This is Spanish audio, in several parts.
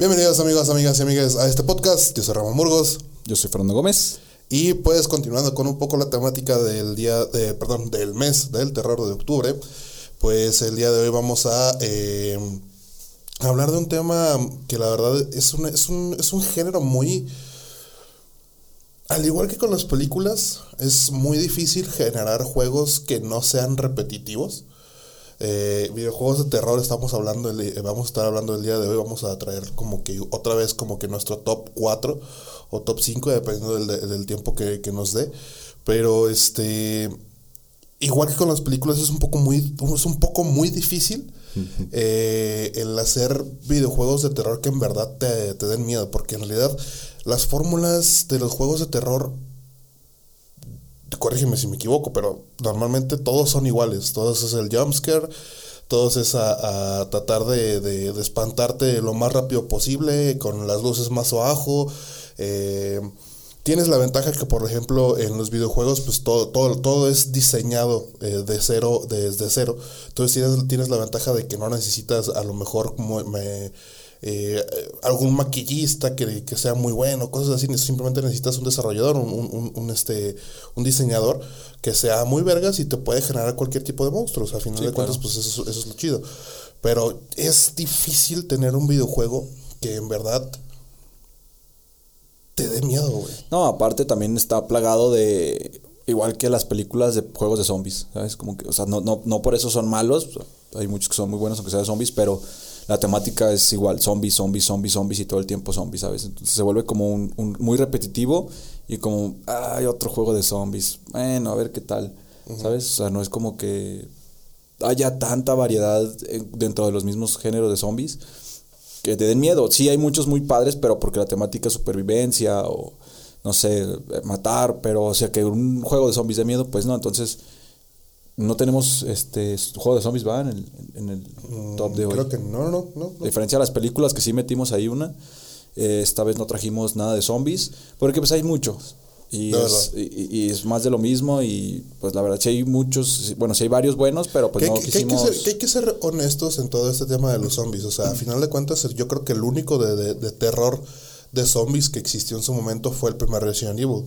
Bienvenidos amigos, amigas y amigas a este podcast. Yo soy Ramón Burgos. Yo soy Fernando Gómez. Y pues continuando con un poco la temática del día, de, perdón, del mes del terror de octubre, pues el día de hoy vamos a eh, hablar de un tema que la verdad es un, es un, es un género muy... Al igual que con las películas, es muy difícil generar juegos que no sean repetitivos. Eh, videojuegos de terror estamos hablando, el- vamos a estar hablando el día de hoy, vamos a traer como que otra vez como que nuestro top 4 o top 5 dependiendo del, del tiempo que, que nos dé. Pero este, igual que con las películas es un poco muy, es un poco muy difícil eh, el hacer videojuegos de terror que en verdad te, te den miedo, porque en realidad las fórmulas de los juegos de terror corrígeme si me equivoco, pero normalmente todos son iguales. Todos es el jumpscare, todos es a, tratar de, de- espantarte lo más rápido posible, con las luces más abajo. Eh, tienes la ventaja que, por ejemplo, en los videojuegos, pues todo, todo, todo es diseñado eh, de cero, desde cero. Entonces tienes, tienes la ventaja de que no necesitas a lo mejor me, eh, algún maquillista que, que sea muy bueno, cosas así, simplemente necesitas un desarrollador, un, un- un- un, este, un diseñador que sea muy vergas y te puede generar cualquier tipo de monstruos. Al final Sí, de cuentas, pues eso, eso es lo chido. Pero es difícil tener un videojuego que en verdad te dé miedo, güey. No, aparte también está plagado de. Igual que las películas de juegos de zombies, ¿sabes? Como que, o sea, no, no, no por eso son malos. Hay muchos que son muy buenos, aunque sea de zombies, pero la temática es igual: zombies, zombies, zombies, zombies y todo el tiempo zombies, ¿sabes? Entonces se vuelve como un, un- muy repetitivo y como, "Ah, hay otro juego de zombies. Bueno, a ver qué tal, ¿sabes? O sea, no es como que haya tanta variedad eh, dentro de los mismos géneros de zombies que te den miedo. Sí hay muchos muy padres, pero porque la temática es supervivencia o no sé, eh, matar, pero o sea que un juego de zombies de miedo, pues no, entonces no tenemos este juego de zombies va en el, en el top de hoy. Mm, Creo que no, no, no. A no. diferencia de las películas que sí metimos ahí una, eh, esta vez no trajimos nada de zombies, porque pues hay muchos. Y es, verdad. y, y es más de lo mismo y pues la verdad sí hay muchos, bueno, sí hay varios buenos, pero pues que, no hay que- que hay ser, que hay que ser honestos en todo este tema de los zombies. O sea, a final de cuentas, yo creo que el único de, de- de terror de zombies que existió en su momento fue el primer Resident Evil.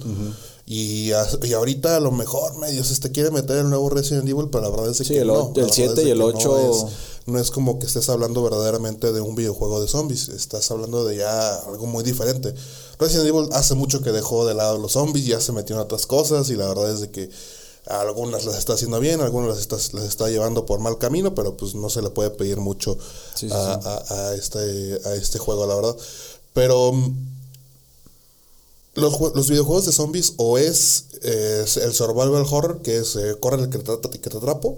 y, a- y ahorita a lo mejor medio se te quiere meter el nuevo Resident Evil, pero la verdad es Sí, que el no. o- la el verdad 7 es de y el que 8 No es, no es como que estés hablando verdaderamente de un videojuego de zombies. Estás hablando de ya algo muy diferente. Resident Evil hace mucho que dejó de lado los zombies, ya se metió en otras cosas y la verdad es de que algunas las está haciendo bien, algunas las está, las está llevando por mal camino, pero pues no se le puede pedir mucho Sí, sí, a, sí. a- a este, a este juego, la verdad. Pero mm, los, los videojuegos de zombies o es, eh, es el survival horror, que es eh, corre el que te, que te atrapo,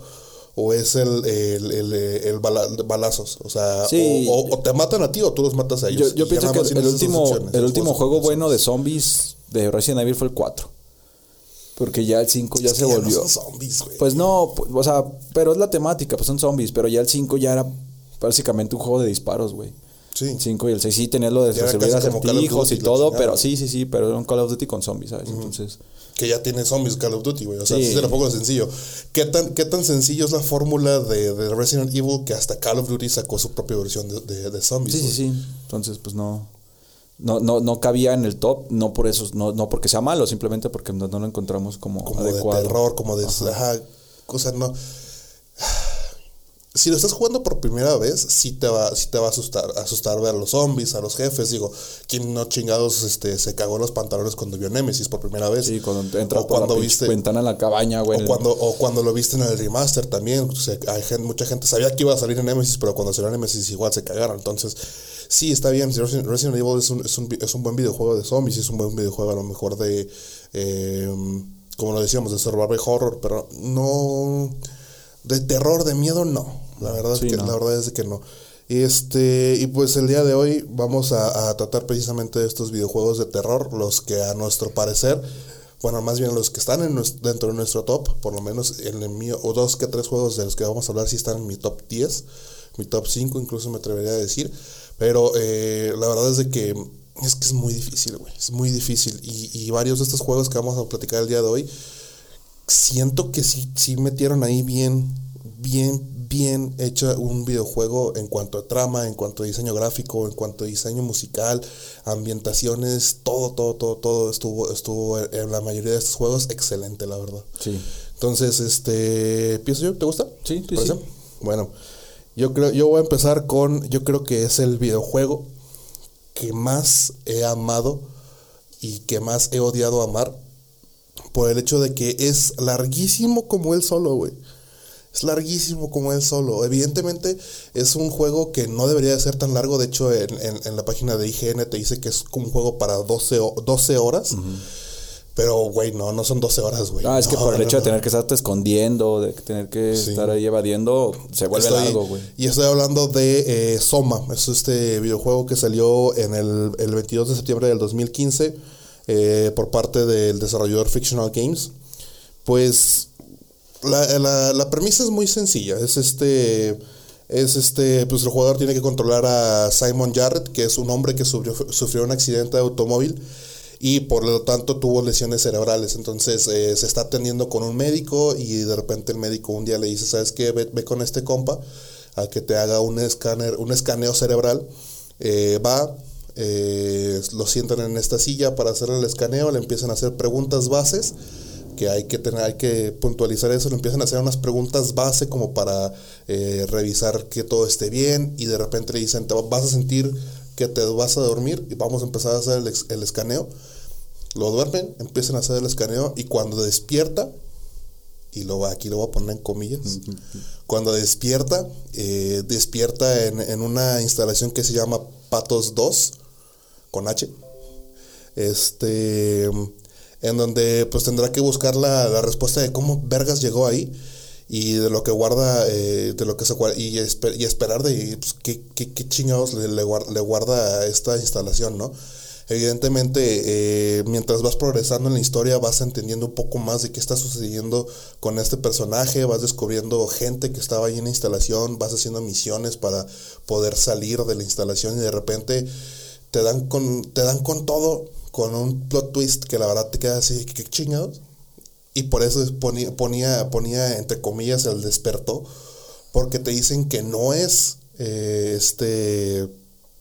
o es el, el, el, eh, el bala- balazos. O sea, Sí. o, o- o te matan a ti o tú los matas a ellos. Yo, pienso que el, último, el último juego bueno de zombies. de Resident Evil fue el 4. Porque ya el 5 ya Es se que ya no volvió. son zombies, güey. Pues no, pu- o sea, pero es la temática, pues son zombies, pero ya el 5 ya era básicamente un juego de disparos, güey. Sí. El 5 y el 6 sí tenías lo de era resolver acertijos y todo, pero sí, sí, sí, pero era un Call of Duty con zombies, ¿sabes? Entonces, que ya tiene zombies Call of Duty, güey. O sea, Sí. se lo pongo sencillo. ¿Qué tan, ¿Qué tan sencillo es la fórmula de, de Resident Evil que hasta Call of Duty sacó su propia versión de, de, de zombies? sí, sí, sí. Entonces, pues no. No, no, no cabía en el top, no por eso, no, no porque sea malo, simplemente porque no, no lo encontramos como, Como adecuado. de terror, como de... Ajá. O sea, no... Si lo estás jugando por primera vez, sí te va, sí te va a asustar, asustar ver a los zombies, a los jefes. Digo, ¿quién no chingados este, se cagó en los pantalones cuando vio Nemesis por primera vez? Sí, cuando entra o por cuando la viste, ventana en la cabaña, güey. O cuando, o cuando lo viste en el remaster también. O sea, hay gente, mucha gente sabía que iba a salir en Nemesis, pero cuando salió Nemesis igual se cagaron. Entonces, sí, está bien, Resident Resident Evil es un, es, un, es un buen videojuego de zombies, es un buen videojuego a lo mejor de, eh, como lo decíamos, de survival horror, pero no, de terror, de miedo, no. La verdad, Sí, es, que, no. la verdad es que no. Este, y pues el día de hoy vamos a, a tratar precisamente de estos videojuegos de terror, los que a nuestro parecer, bueno, más bien los que están en nues- dentro de nuestro top, por lo menos en el mío, o dos que tres juegos de los que vamos a hablar sí están en mi top 10, mi top 5 incluso me atrevería a decir, pero eh, la verdad es de que es que es muy difícil, güey, es muy difícil, y, y varios de estos juegos que vamos a platicar el día de hoy, siento que sí, sí metieron ahí bien, bien, bien hecho un videojuego en cuanto a trama, en cuanto a diseño gráfico, en cuanto a diseño musical, ambientaciones, todo, todo, todo, todo estuvo, estuvo en la mayoría de estos juegos excelente, la verdad. Sí. Entonces, este, ¿pienso yo? ¿Te gusta? Sí, ¿Te sí, sí. Bueno, yo creo, yo voy a empezar con, yo creo que es el videojuego que más he amado y que más he odiado amar por el hecho de que es larguísimo como él solo, güey. Es larguísimo como él solo. Evidentemente es un juego que no debería de ser tan largo. De hecho, en, en- en la página de IGN te dice que es un juego para 12, ho- 12 horas. Pero, güey, no, no son 12 horas, güey. Ah, es que por el no, hecho de tener que estarte escondiendo, de tener que Sí. estar ahí evadiendo, se vuelve Estoy- largo, güey. Y estoy hablando de eh, Soma. Es este videojuego que salió en el, el 22 de septiembre del 2015 eh, por parte del desarrollador Fictional Games. Pues la, la- la premisa es muy sencilla. Es este. Es este. Pues el jugador tiene que controlar a Simon Jarrett, que es un hombre que sufrió, sufrió un accidente de automóvil y por lo tanto tuvo lesiones cerebrales. Entonces eh, se está atendiendo con un médico y de repente el médico un día le dice, ¿sabes qué? Ve, ve con este compa a que te haga un escáner, un escaneo cerebral. Eh, va, eh, lo sientan en esta silla para hacer el escaneo, le empiezan a hacer preguntas bases que hay que tener, hay que puntualizar eso, le empiezan a hacer unas preguntas base como para eh, revisar que todo esté bien y de repente le dicen, te vas a sentir que te vas a dormir y vamos a empezar a hacer el, escaneo. Lo duermen, empiezan a hacer el escaneo y cuando despierta, y lo va- aquí lo voy a poner en comillas, cuando despierta, eh, despierta en, en una instalación que se llama Patos 2, con H, este, en donde pues tendrá que buscar la, la respuesta de cómo Vergas llegó ahí y de lo que guarda, eh, de lo que se y, esper- y esperar de pues, qué, qué, qué chingados le, le guar- le guarda a esta instalación, ¿no? Evidentemente, eh, mientras vas progresando en la historia, vas entendiendo un poco más de qué está sucediendo con este personaje, vas descubriendo gente que estaba ahí en la instalación, vas haciendo misiones para poder salir de la instalación y de repente te dan con, te dan con todo, con un plot twist que la verdad te queda así, ¿qué, qué chingados? Y por eso es- ponía, ponía, ponía entre comillas el despertó, porque te dicen que no es eh, este,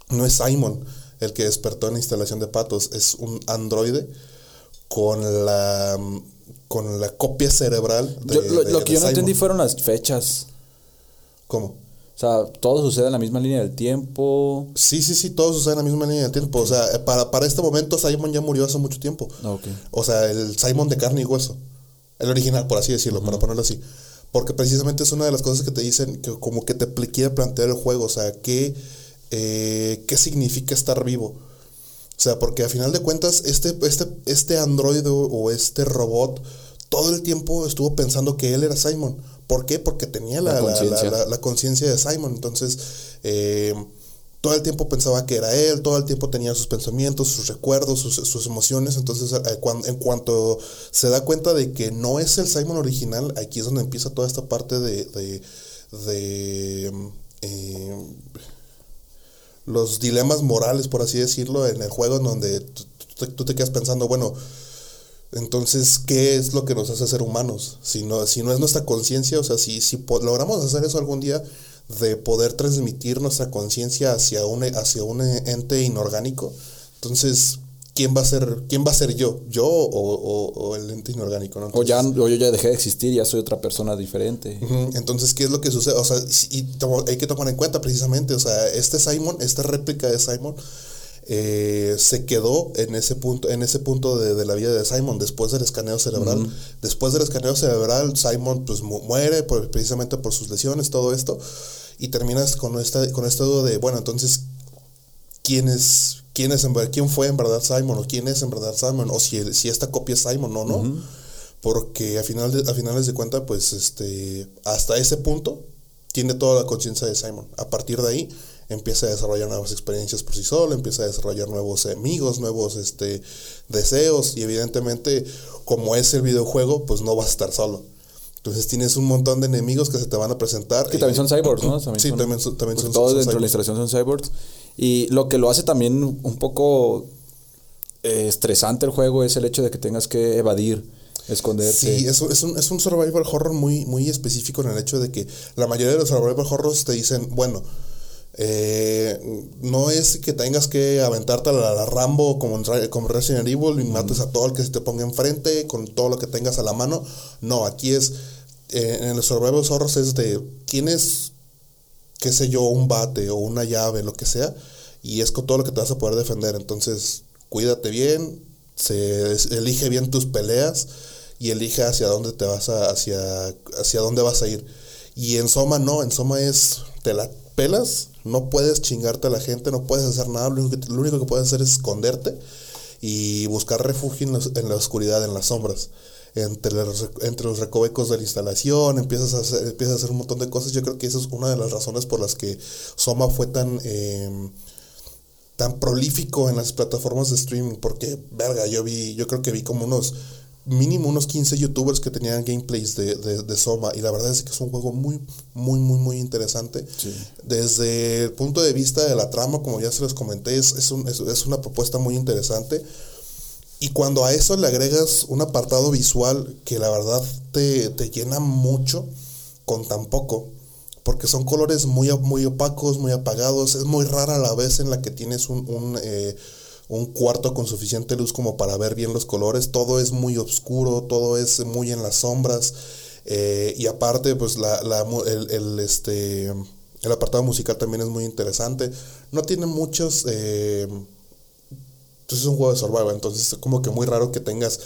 no es Simon el que despertó en la instalación de patos, es un androide con la con la copia cerebral de, Yo- lo, de- lo que de yo no entendí fueron las fechas. ¿Cómo? O sea, todo sucede en la misma línea del tiempo. Sí, sí, sí, todo sucede en la misma línea de tiempo. O sea, para, para este momento Simon ya murió hace mucho tiempo. Ah, ok. O sea, el Simon de carne y hueso. El original, por así decirlo, para ponerlo así. Porque precisamente es una de las cosas que te dicen, que como que te quiere plantear el juego. O sea, ¿qué, eh, ¿qué significa estar vivo? O sea, porque a final de cuentas, este, este, este androide o este robot todo el tiempo estuvo pensando que él era Simon. ¿Por qué? Porque tenía la, La conciencia. de Simon. Entonces, eh, todo el tiempo pensaba que era él, todo el tiempo tenía sus pensamientos, sus recuerdos, sus, sus emociones. Entonces, eh, cuan- en cuanto se da cuenta de que no es el Simon original, aquí es donde empieza toda esta parte de, de, de, eh, los dilemas morales, por así decirlo, en el juego, en donde tú te quedas pensando, bueno, entonces, ¿qué es lo que nos hace ser humanos? Si no, si no es nuestra conciencia, o sea, si, si logramos hacer eso algún día, de poder transmitir nuestra conciencia hacia un, hacia un ente inorgánico, entonces, ¿quién va a ser, quién va a ser yo? ¿Yo o, o- o el ente inorgánico? ¿no? O, ya, o yo ya dejé de existir, ya soy otra persona diferente. Entonces, ¿qué es lo que sucede? O sea, y hay que tomar en cuenta precisamente, o sea, este Simon, esta réplica de Simon, eh, se quedó en ese punto, en ese punto de, de la vida de Simon, después del escaneo cerebral. Después del escaneo cerebral, Simon pues mu- muere por- precisamente por sus lesiones, todo esto, y terminas con esta, con esta duda de, bueno, entonces, quién es, quién es en quién fue en verdad Simon, o quién es en verdad Simon, o si, si esta copia es Simon o no. Porque a, final de- a finales de cuentas, pues este, hasta ese punto tiene toda la conciencia de Simon. A partir de ahí empieza a desarrollar nuevas experiencias por sí solo, empieza a desarrollar nuevos amigos, nuevos este, deseos y evidentemente como es el videojuego, pues no vas a estar solo. Entonces tienes un montón de enemigos que se te van a presentar. Que también son cyborgs, ¿no? También sí, son- también son, también son, Todos son dentro de la instalación son cyborgs. Y lo que lo hace también un poco eh, estresante el juego es el hecho de que tengas que evadir, esconderte. Sí, es, es, un, es un survival horror muy, muy específico en el hecho de que la mayoría de los survival horrors te dicen, bueno, eh, no es que tengas que aventarte a la, Rambo como Resident Evil y mates a todo el que se te ponga enfrente con todo lo que tengas a la mano. No, aquí es, eh, en los survival horrors es de, tienes, qué sé yo, un bate o una llave, lo que sea, y es con todo lo que te vas a poder defender. Entonces, cuídate bien, se elige bien tus peleas y elige hacia dónde te vas a, hacia, hacia dónde vas a ir. Y en Soma no, en Soma es, te la pelas, no puedes chingarte a la gente, no puedes hacer nada, lo único que, puedes hacer es esconderte y buscar refugio en, los- en la oscuridad, en las sombras. Entre los, entre los recovecos de la instalación, empiezas a, hacer, empiezas a hacer un montón de cosas. Yo creo que esa es una de las razones por las que Soma fue tan, eh, tan prolífico en las plataformas de streaming. Porque, verga, yo vi, yo creo que vi como unos, mínimo unos 15 youtubers que tenían gameplays de, de, de Soma. Y la verdad es que es un juego muy, muy, muy, muy interesante. Desde el punto de vista de la trama, como ya se les comenté, es, es, un- es- es una propuesta muy interesante. Y cuando a eso le agregas un apartado visual que la verdad te, te llena mucho con tan poco, porque son colores muy, muy opacos, muy apagados, es muy rara la vez en la que tienes un, un, eh, un cuarto con suficiente luz como para ver bien los colores, todo es muy oscuro, todo es muy en las sombras, eh, y aparte pues la, el, este, el apartado musical también es muy interesante, no tiene muchos... eh, entonces es un juego de survival, entonces es como que muy raro que tengas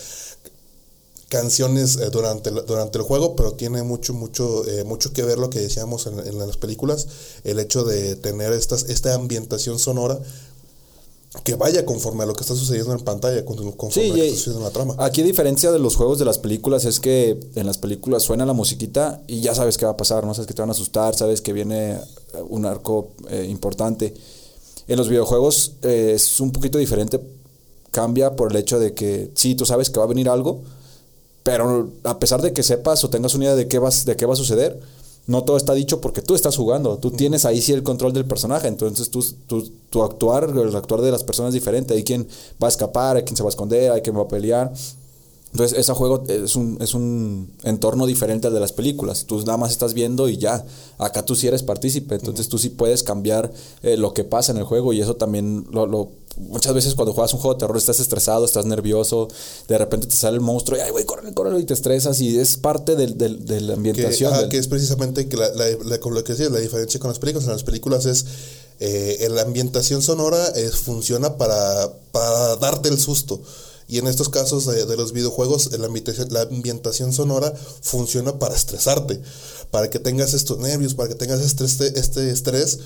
canciones eh, durante, el- durante el juego, pero tiene mucho, mucho, eh, mucho que ver lo que decíamos en, las películas, el hecho de tener esta ambientación sonora que vaya conforme a lo que está sucediendo en pantalla, con- conforme Sí, a lo que está sucediendo en la trama. Aquí a diferencia de los juegos de las películas es que en las películas suena la musiquita y ya sabes qué va a pasar, no sabes que te van a asustar, sabes que viene eh, un arco eh, importante. En los videojuegos eh, es un poquito diferente, cambia por el hecho de que sí, tú sabes que va a venir algo, pero a pesar de que sepas o tengas una idea de qué, vas, de qué va a suceder, no todo está dicho porque tú estás jugando. Tú tienes ahí sí el control del personaje. Entonces tú, tú- tu actuar, el actuar de las personas es diferente. Hay quien va a escapar, hay quien se va a esconder, hay quien va a pelear. Entonces, ese juego es un, es un entorno diferente al de las películas. Tú nada más estás viendo y ya. Acá tú sí eres partícipe. Entonces, tú sí puedes cambiar eh, lo que pasa en el juego. Y eso también lo, lo- Muchas veces cuando juegas un juego de terror estás estresado, estás nervioso. De repente te sale el monstruo y, ay, güey, córrele, córrele. Y te estresas. Y es parte del- del- de la que, ambientación. del- que es precisamente que la, la, la- como lo que decía, la diferencia con las películas. En las películas es eh, la ambientación sonora es, funciona para, para darte el susto. Y en estos casos de, los videojuegos, la ambientación, la ambientación sonora funciona para estresarte, para que tengas estos nervios, para que tengas este, este, este estrés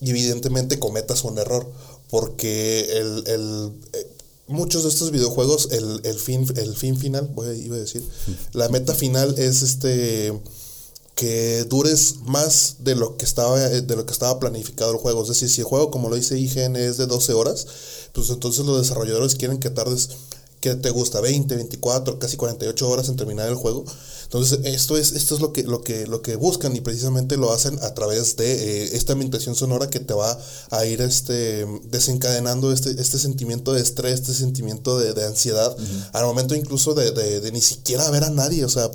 y evidentemente cometas un error. Porque el, el, eh, muchos de estos videojuegos, el, el, fin, el fin final, voy a, iba a decir, la meta final es este que dures más de lo que estaba eh, de lo que estaba planificado el juego. Es decir, si el juego, como lo dice IGN, es de 12 horas, pues entonces los desarrolladores quieren que tardes, que te gusta 20, 24, casi 48 horas en terminar el juego. Entonces, esto es, esto es lo que, lo que, lo que buscan y precisamente lo hacen a través de eh, esta ambientación sonora que te va a ir este desencadenando este, este sentimiento de estrés, este sentimiento de, de ansiedad, al momento incluso de, de, de ni siquiera ver a nadie. O sea,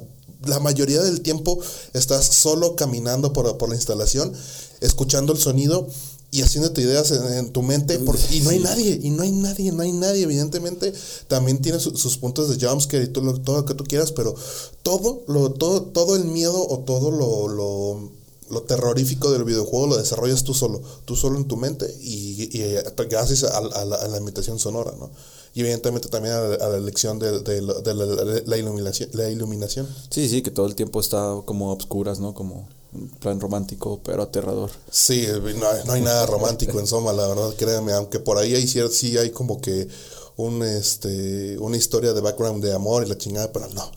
la mayoría del tiempo estás solo caminando por, por la instalación, escuchando el sonido y haciéndote ideas en, en tu mente por- y no hay nadie, y no hay nadie, no hay nadie, evidentemente también tiene su- sus puntos de jumpscare y todo lo, todo lo que tú quieras, pero todo, lo, todo, todo el miedo o todo lo, lo, lo terrorífico del videojuego lo desarrollas tú solo, tú solo en tu mente y, y, eh, gracias a, a la, a la imitación sonora, ¿no? Y evidentemente también a la, a la elección de, de la- de la- la iluminación, la iluminación. Sí, sí, que todo el tiempo está como a obscuras, ¿no? Como Un plan romántico, pero aterrador. Sí, no, hay- no hay nada romántico en Soma, la verdad, créanme, aunque por ahí hay sí hay como que un este una historia de background de amor y la chingada, pero no.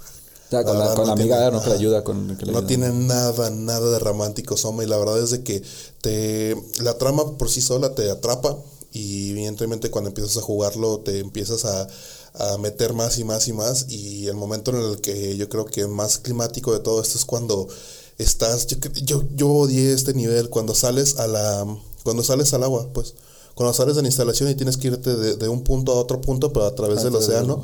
Sea, con la, con la tiene- amiga, ¿no? Que le ajá. ayuda con que le No ayuda. tiene nada, nada de romántico Soma y la verdad es de que te la trama por sí sola te atrapa y evidentemente cuando empiezas a jugarlo te empiezas a, a meter más y más y más y el momento en el que yo creo que más climático de todo esto es cuando estás yo, yo, yo odié este nivel cuando sales a la cuando sales al agua pues cuando sales de la instalación y tienes que irte de, de un punto a otro punto pero a través del océano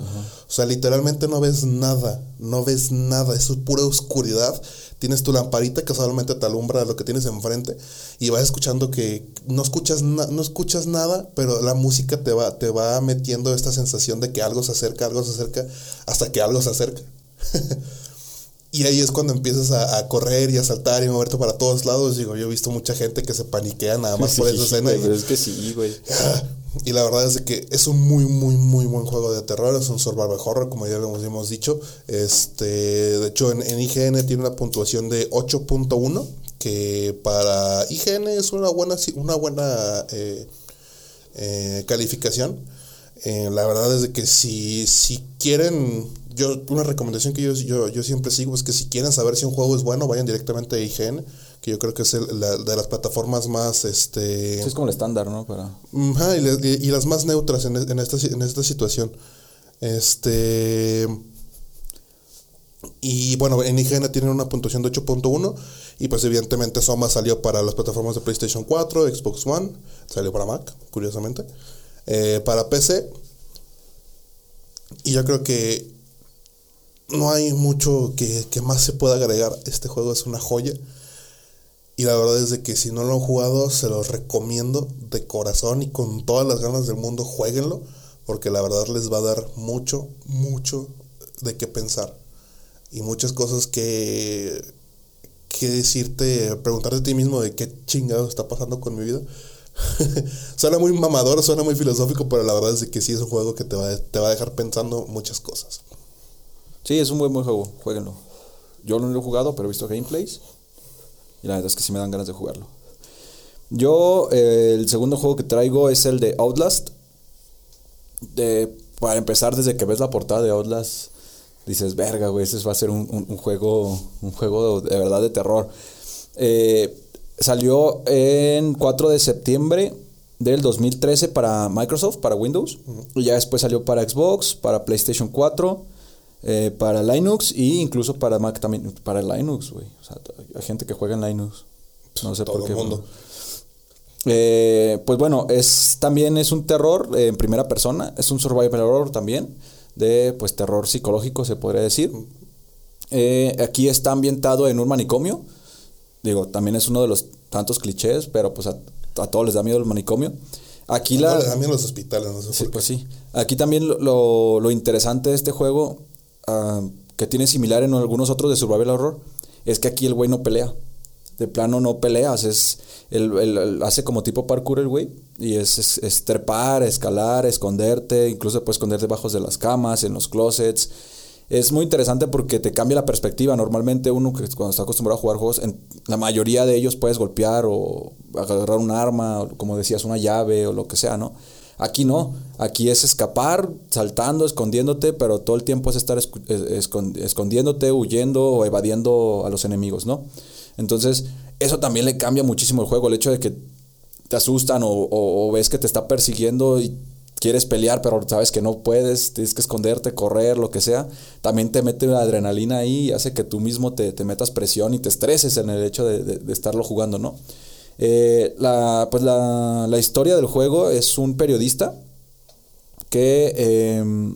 o sea, literalmente no ves nada, no ves nada, es pura oscuridad. Tienes tu lamparita que solamente te alumbra lo que tienes enfrente y vas escuchando que no escuchas no escuchas nada, pero la música te va te va metiendo esta sensación de que algo se acerca, algo se acerca hasta que algo se acerca. y ahí es cuando empiezas a, a correr y a saltar y moverte para todos lados. Digo, yo he visto mucha gente que se paniquea nada más por Sí, esa escena. y- pero es que sí, güey. y la verdad es que es un muy, muy, muy buen juego de terror. Es un survival horror, como ya lo hemos dicho. Este, de hecho, en, en IGN tiene una puntuación de 8.1, que para IGN es una buena, una buena eh, eh, calificación. Eh, la verdad es que si, si quieren, yo una recomendación que yo, yo, yo siempre sigo es que si quieren saber si un juego es bueno, vayan directamente a IGN, que yo creo que es el- la, de las plataformas más... este Sí, es como el estándar, ¿no? Para... Y, le- y- y las más neutras en, en esta, en esta situación. Este. Y bueno, en IGN tienen una puntuación de 8.1. Y pues, evidentemente, Soma salió para las plataformas de PlayStation 4, Xbox One, salió para Mac, curiosamente, eh, para PC. Y yo creo que no hay mucho que, que más se pueda agregar. Este juego es una joya. Y la verdad es de que si no lo han jugado, se los recomiendo de corazón y con todas las ganas del mundo, jueguenlo, porque la verdad les va a dar mucho, mucho de qué pensar. Y muchas cosas que, que decirte, preguntarte a ti mismo de qué chingado está pasando con mi vida. suena muy mamador, suena muy filosófico, pero la verdad es de que sí es un juego que te va, te va a dejar pensando muchas cosas. Sí, es un buen, buen juego, jueguenlo. Yo no lo he jugado, pero he visto gameplays. Y la verdad es que sí me dan ganas de jugarlo. Yo, eh, el segundo juego que traigo es el de Outlast. De, para empezar, desde que ves la portada de Outlast, dices, verga, güey, ese va a ser un, un- un juego, un juego de, verdad de terror. Eh, salió en 4 de septiembre del 2013 para Microsoft, para Windows. Y ya después salió para Xbox, para PlayStation 4, eh, para Linux e incluso para Mac también. Para Linux, güey. O sea, hay gente que juega en Linux. No sé Todo por el qué. mundo. Eh, pues bueno, es también es un terror eh, en primera persona, es un survival horror también, de pues terror psicológico se podría decir. Eh, aquí está ambientado en un manicomio, digo, también es uno de los tantos clichés, pero pues a, a todos les da miedo el manicomio. Aquí la... No, los hospitales, no sé Sí, por qué. pues sí. Aquí también lo, lo, lo interesante de este juego, ah, que tiene similar en algunos otros de Survival Horror, es que aquí el güey no pelea. De plano no peleas, es el, hace como tipo parkour el güey. Y es, trepar, escalar, esconderte, incluso puedes esconderte debajo de las camas, en los closets. Es muy interesante porque te cambia la perspectiva. Normalmente uno que cuando está acostumbrado a jugar juegos, en la mayoría de ellos puedes golpear o agarrar un arma, o como decías, una llave o lo que sea, ¿no? Aquí no, aquí es escapar, saltando, escondiéndote, pero todo el tiempo es estar escondiéndote, huyendo o evadiendo a los enemigos, ¿no? Entonces, eso también le cambia muchísimo el juego, el hecho de que te asustan o, ves que te está persiguiendo y quieres pelear, pero sabes que no puedes, tienes que esconderte, correr, lo que sea, también te mete la adrenalina ahí y hace que tú mismo te, metas presión y te estreses en el hecho de estarlo jugando, ¿no? Eh, la, pues la, la historia del juego es un periodista que eh,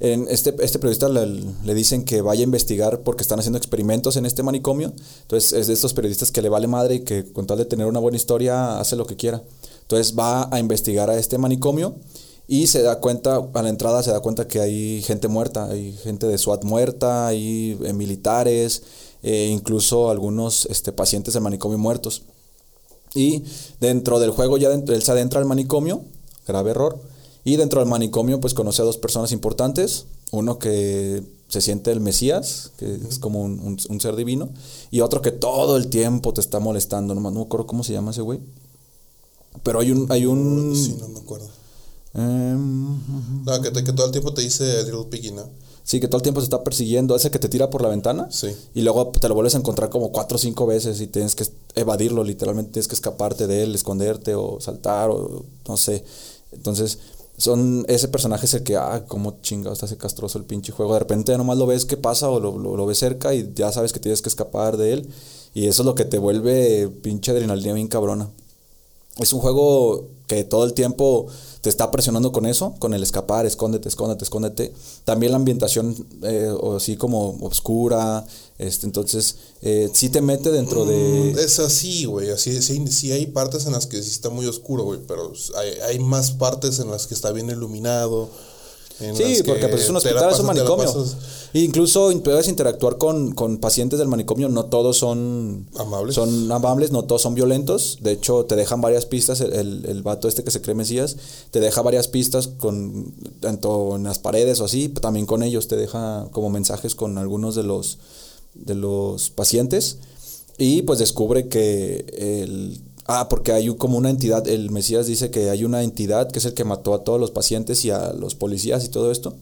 en este, este periodista le, dicen que vaya a investigar porque están haciendo experimentos en este manicomio. Entonces es de estos periodistas que le vale madre y que con tal de tener una buena historia hace lo que quiera. Entonces va a investigar a este manicomio y se da cuenta, a la entrada se da cuenta que hay gente muerta, hay gente de SWAT muerta, hay eh, militares, eh, incluso algunos este, pacientes del manicomio muertos. Y dentro del juego ya dentro- él se adentra al manicomio, grave error. Y dentro del manicomio pues conoce a dos personas importantes, Uno que se siente el Mesías, que es como un, un- un ser divino. Y otro que todo el tiempo te está molestando. No, no me acuerdo cómo se llama ese güey. Pero hay un... Hay un Sí, no me acuerdo. em, No, que, te- que todo el tiempo te dice Little Piggy, ¿no? Sí, que todo el tiempo se está persiguiendo. Ese que te tira por la ventana. Sí. Y luego te lo vuelves a encontrar como cuatro o cinco veces y tienes que evadirlo, literalmente tienes que escaparte de él, esconderte o saltar o no sé. Entonces, son ese personaje es el que, ah, cómo chingados está ese castroso el pinche juego. De repente nomás lo ves que pasa o lo, lo, lo ves cerca y ya sabes que tienes que escapar de él. Y eso es lo que te vuelve pinche adrenalina bien cabrona. Es un juego que todo el tiempo te está presionando con eso, con el escapar, escóndete, escóndete, escóndete. También la ambientación eh, así como oscura, este, entonces eh, sí te mete dentro de... Mm, Es así, güey. Así, sí, sí hay partes en las que sí está muy oscuro, güey. Pero hay, hay más partes en las que está bien iluminado. Sí, porque pues es un hospital, es un manicomio. Incluso in- puedes interactuar con, con pacientes del manicomio, no todos son Amables. son amables, no todos son violentos. De hecho, te dejan varias pistas, el, el, el vato este que se cree Mesías, te deja varias pistas con tanto en las paredes o así, también con ellos te deja como mensajes con algunos de los de los pacientes y pues descubre que el ah porque hay como una entidad el Mesías dice que hay una entidad que es el que mató a todos los pacientes y a los policías y todo esto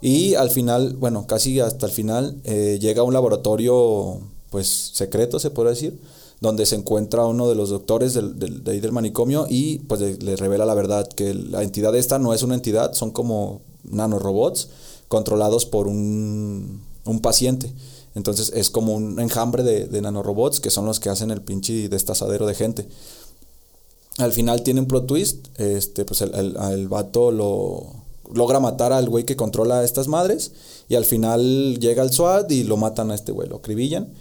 y al final, bueno, casi hasta el final, eh, llega a un laboratorio, pues, secreto, se puede decir, donde se encuentra uno de los doctores del, del- de ahí del manicomio y pues le, le revela la verdad, que la entidad esta no es una entidad, son como nanorobots controlados por un, un paciente. Entonces es como un enjambre de, nanorobots que son los que hacen el pinche destazadero de gente. Al final tiene un plot twist, este, pues el, el, vato lo logra matar al güey que controla a estas madres y al final llega el SWAT y lo matan a este güey, lo acribillan.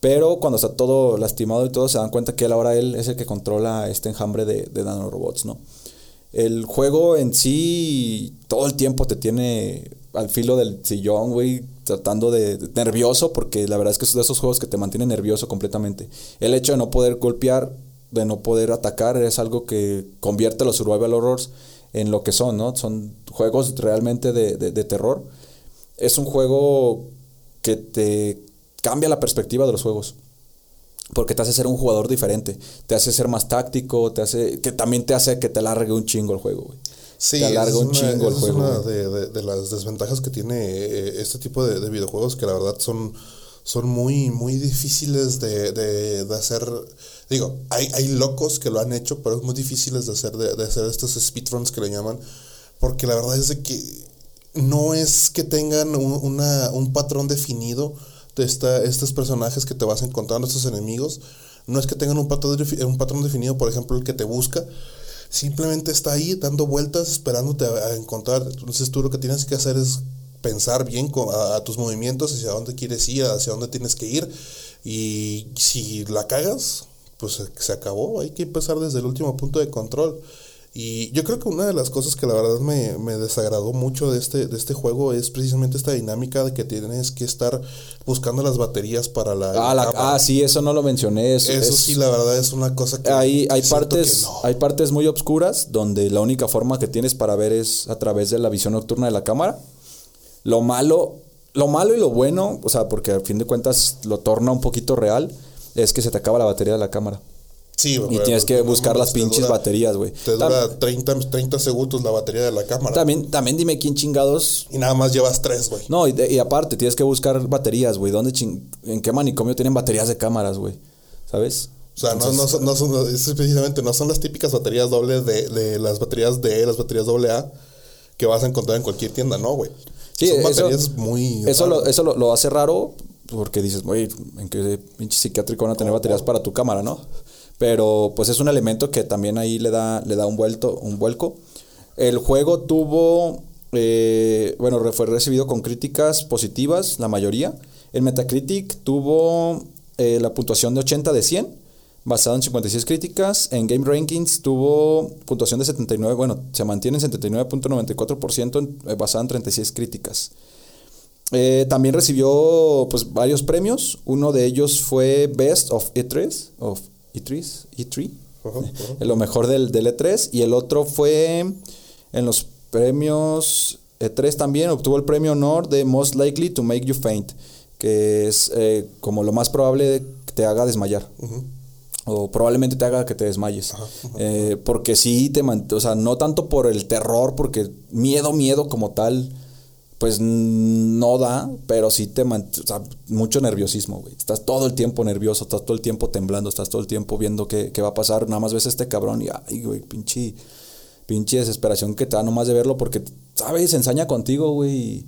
Pero cuando está todo lastimado y todo, se dan cuenta que él ahora él es el que controla este enjambre de, de nanorobots, ¿no? El juego en sí todo el tiempo te tiene al filo del sillón, güey, tratando de, nervioso, porque la verdad es que es de esos juegos que te mantienen nervioso completamente. El hecho de no poder golpear, de no poder atacar, es algo que convierte los survival horrors en lo que son, ¿no? Son juegos realmente de, de- de terror. Es un juego que te cambia la perspectiva de los juegos porque te hace ser un jugador diferente, te hace ser más táctico, te hace que también te hace que te alargue un chingo el juego, güey. Sí, te alarga esa es un una- chingo el esa juego. Es una güey. de, de- de las desventajas que tiene eh, este tipo de, de videojuegos que la verdad son, son muy, muy difíciles de, hacer. Digo, hay, hay locos que lo han hecho, pero es muy difíciles de hacer, de, hacer estos speedruns que le llaman. Porque la verdad es de que no es que tengan un, una- un patrón definido de esta, estos personajes que te vas encontrando, estos enemigos. No es que tengan un patrón, un patrón definido, por ejemplo, el que te busca. Simplemente está ahí dando vueltas, esperándote a, encontrar. Entonces tú lo que tienes que hacer es pensar bien a, a tus movimientos, hacia dónde quieres ir, hacia dónde tienes que ir. Y si la cagas, pues se acabó. Hay que empezar desde el último punto de control. Y yo creo que una de las cosas que la verdad me, me desagradó mucho de este, de este juego es precisamente esta dinámica de que tienes que estar buscando las baterías para la... Ah, la- ah, sí, eso no lo mencioné. Eso, Eso es- sí, la verdad es una cosa que... hay, hay partes, no. hay partes muy obscuras donde la única forma que tienes para ver es a través de la visión nocturna de la cámara. Lo malo, lo malo y lo bueno, o sea, porque al fin de cuentas lo torna un poquito real, es que se te acaba la batería de la cámara. Sí, Y güey, tienes que buscar las pinches dura- baterías, güey. Te dura 30, 30 segundos la batería de la cámara. También, también dime quién chingados Y nada más llevas tres, güey. No, y, de- y aparte, tienes que buscar baterías, güey. ¿Dónde ching- ¿En qué manicomio tienen baterías de cámaras, güey? ¿Sabes? O sea, no, no, son, no son, es precisamente, no son las típicas baterías doble de, de las baterías D, las baterías doble A que vas a encontrar en cualquier tienda, no, güey. Sí, son eso- baterías muy... Eso, lo, eso lo, lo hace raro porque dices, güey, ¿en qué pinche psiquiátrico van a tener baterías para tu cámara, no? Pero pues es un elemento que también ahí le da, le da un, vuelto, un vuelco. El juego tuvo, eh, bueno, fue recibido con críticas positivas, la mayoría. El Metacritic tuvo eh, la puntuación de 80 de 100, basado en 56 críticas. En Game Rankings tuvo puntuación de 79, bueno, se mantiene en 79.94%, en- eh, basada en 36 críticas. Eh, también recibió pues varios premios. Uno de ellos fue Best of E3, of E3, E3, Ajá, ajá. en lo mejor del, del E3. Y el otro fue en los premios E3 también obtuvo el premio honor de Most Likely to Make You Faint, que es eh, como lo más probable de que te haga desmayar. O probablemente te haga que te desmayes. Eh, porque sí te o sea, no tanto por el terror, porque miedo, miedo como tal, pues no da, pero sí te mant- o sea, mucho nerviosismo, güey. Estás todo el tiempo nervioso, estás todo el tiempo temblando, estás todo el tiempo viendo qué, qué va a pasar. Nada más ves a este cabrón y, ay, güey, pinche, pinche desesperación que te da nomás de verlo porque, ¿sabes? Se ensaña contigo, güey.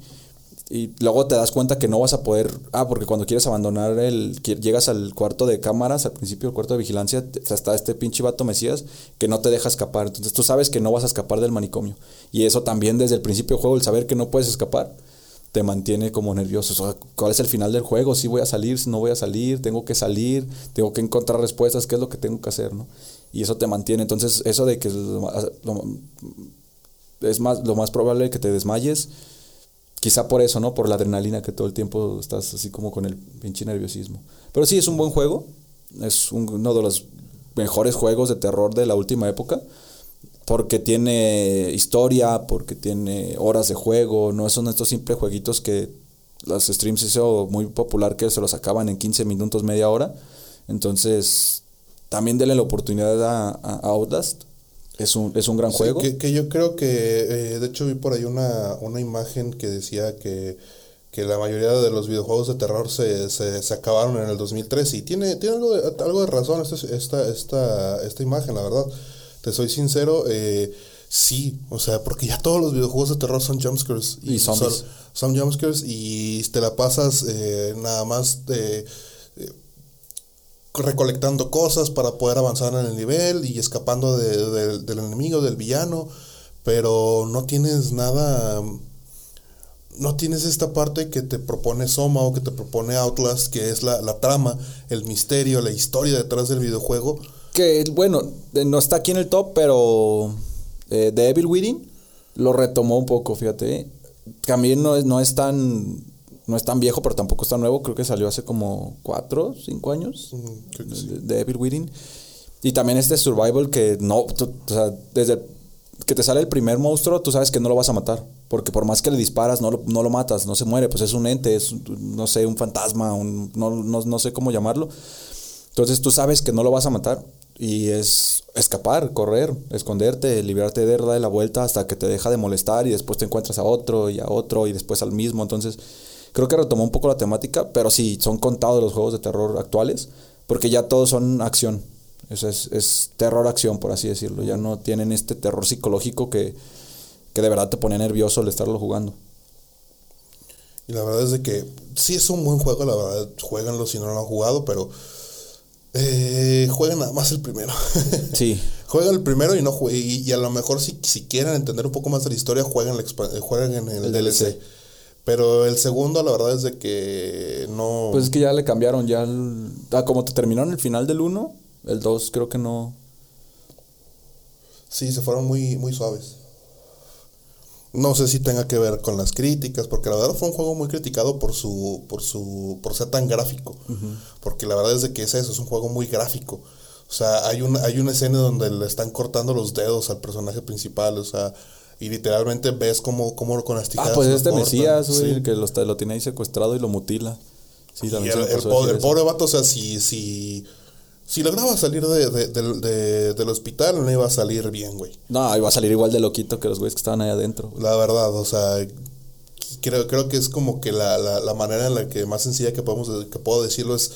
Y luego te das cuenta que no vas a poder. Ah, porque cuando quieres abandonar el. Llegas al cuarto de cámaras, al principio del cuarto de vigilancia, está este pinche vato Mesías que no te deja escapar. Entonces tú sabes que no vas a escapar del manicomio. Y eso también desde el principio del juego, el saber que no puedes escapar, te mantiene como nervioso. O sea, ¿Cuál es el final del juego? Si voy a salir, si no voy a salir, tengo que salir, tengo que encontrar respuestas, qué es lo que tengo que hacer, ¿no? Y eso te mantiene. Entonces, eso de que lo- lo- es más, lo más probable que te desmayes. Quizá por eso, ¿no? Por la adrenalina que todo el tiempo estás así como con el pinche nerviosismo. Pero sí, es un buen juego. Es un- uno de los mejores juegos de terror de la última época. Porque tiene historia, porque tiene horas de juego. No son estos simples jueguitos que los streams hizo muy popular que se los sacaban en 15 minutos, media hora. Entonces, también denle la oportunidad a, a Outlast. Es un, es un gran Sí, juego. que, que yo creo que, eh, de hecho vi por ahí una, una imagen que decía que, que la mayoría de los videojuegos de terror se, se, se acabaron en el 2013 y tiene, tiene algo, de, algo de razón esta, esta, esta, esta imagen, la verdad. Te soy sincero, eh, sí, o sea, porque ya todos los videojuegos de terror son jumpscares. Y zombies. Son, son jumpscares y te la pasas eh, nada más... eh, recolectando cosas para poder avanzar en el nivel y escapando de- de- del enemigo, del villano, pero no tienes nada, no tienes esta parte que te propone Soma o que te propone Outlast, que es la, trama, el misterio, la historia detrás del videojuego. Que bueno, eh, no está aquí en el top, pero eh, The Evil Within lo retomó un poco, fíjate. eh. También no es, no es tan no es tan viejo, pero tampoco está nuevo. Creo que salió hace como 4, 5 años. creo que sí. de, de Evil Within. Y también este Survival que no, tú- o sea, desde que te sale el primer monstruo, tú sabes que no lo vas a matar. Porque por más que le disparas, no lo, no lo matas, no se muere. Pues es un ente, es, no sé, un fantasma, un, no, no, no sé cómo llamarlo. Entonces tú sabes que no lo vas a matar. Y es escapar, correr, esconderte, liberarte de él, darle la vuelta hasta que te deja de molestar y después te encuentras a otro y a otro y después al mismo. Entonces creo que retomó un poco la temática, pero sí, son contados los juegos de terror actuales porque ya todos son acción. Es, es terror-acción, por así decirlo. Ya no tienen este terror psicológico que, que de verdad te pone nervioso al estarlo jugando. Y la verdad es de que sí es un buen juego, la verdad, jueganlo si no lo han jugado, pero eh, jueguen nada más el primero. Sí. Jueguen el primero y no y, y a lo mejor si, si quieren entender un poco más de la historia, jueguen, la jueguen en el, El DLC. DLC. Pero el segundo, la verdad es de que no... Pues es que ya le cambiaron, ya... el- ah, como te terminaron el final del 1, el 2 creo que no... Sí, se fueron muy, muy suaves. No sé si tenga que ver con las críticas, porque la verdad fue un juego muy criticado por su, por su, por ser tan gráfico. Porque la verdad es de que es eso, es un juego muy gráfico. O sea, hay una, hay una escena donde le están cortando los dedos al personaje principal, o sea, y literalmente ves cómo, cómo con las tijeras Ah, pues este cortan. Mesías, güey, Sí. el que lo, lo tiene ahí secuestrado y lo mutila. Sí, Y el, pobre, el pobre vato, o sea, si, si, si lograba salir de, de- del- de- del hospital, no iba a salir bien, güey. No, iba a salir igual de loquito que los güeyes que estaban ahí adentro. güey. La verdad, o sea, creo, creo que es como que la, la, la manera en la que más sencilla que podemos que puedo decirlo es,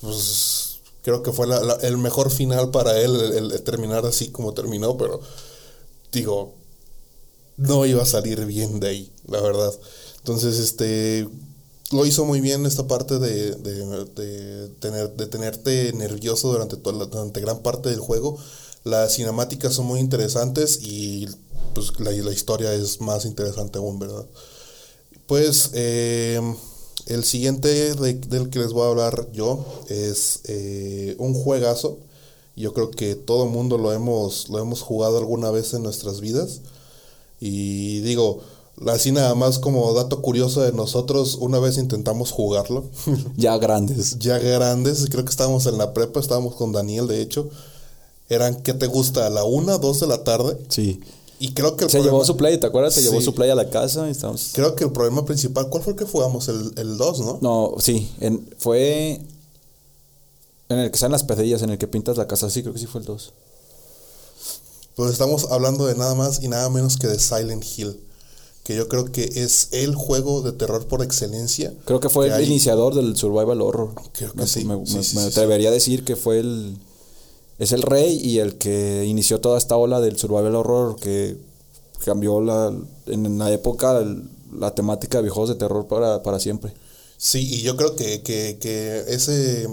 pues, creo que fue la- el mejor final para él, el, el terminar así como terminó, pero digo, no iba a salir bien de ahí, la verdad. Entonces, este, lo hizo muy bien esta parte de, de, de tener, de tenerte nervioso durante, toda durante gran parte del juego. Las cinemáticas son muy interesantes y pues la, la historia es más interesante aún, ¿verdad? Pues eh, el siguiente de- del que les voy a hablar yo es eh, un juegazo. Yo creo que todo mundo lo hemos, lo hemos jugado alguna vez en nuestras vidas. Y digo, así nada más como dato curioso de nosotros, una vez intentamos jugarlo. Ya grandes. ya grandes, creo que estábamos en la prepa, estábamos con Daniel, de hecho. Eran, ¿qué te gusta? ¿A la una, dos de la tarde? Sí. Y creo que el Se problema- llevó su play, ¿te acuerdas? Se llevó su play a la casa y estamos... Creo que el problema principal, ¿cuál fue el que jugamos? El, el 2, ¿no? No, sí, en- fue en el que salen las pedillas, en el que pintas la casa, sí, creo que sí fue el 2. Pues estamos hablando de nada más y nada menos que de Silent Hill. Que yo creo que es el juego de terror por excelencia. Creo que fue que el hay. iniciador del survival horror. Creo que me, sí. Me, Sí, me- sí, me sí, atrevería a decir que fue el... Es el rey y el que inició toda esta ola del survival horror que cambió la, en la época el- la temática de videojuegos de terror para, para siempre. Sí, y yo creo que, que, que ese,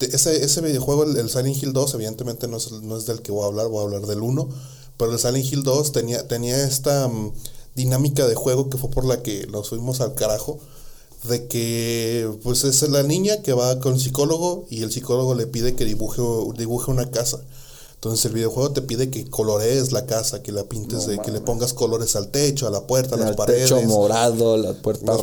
ese, ese videojuego, el, el Silent Hill 2, evidentemente no es, no es del que voy a hablar, voy a hablar del 1, pero el Silent Hill 2 tenía, tenía esta mm, dinámica de juego que fue por la que nos fuimos al carajo, de que pues es la niña que va con el psicólogo y el psicólogo le pide que dibuje, dibuje una casa. Entonces el videojuego te pide que colorees la casa, que la pintes, de, que le pongas colores al techo, a la puerta, a las paredes. techo morado, la puerta Nos,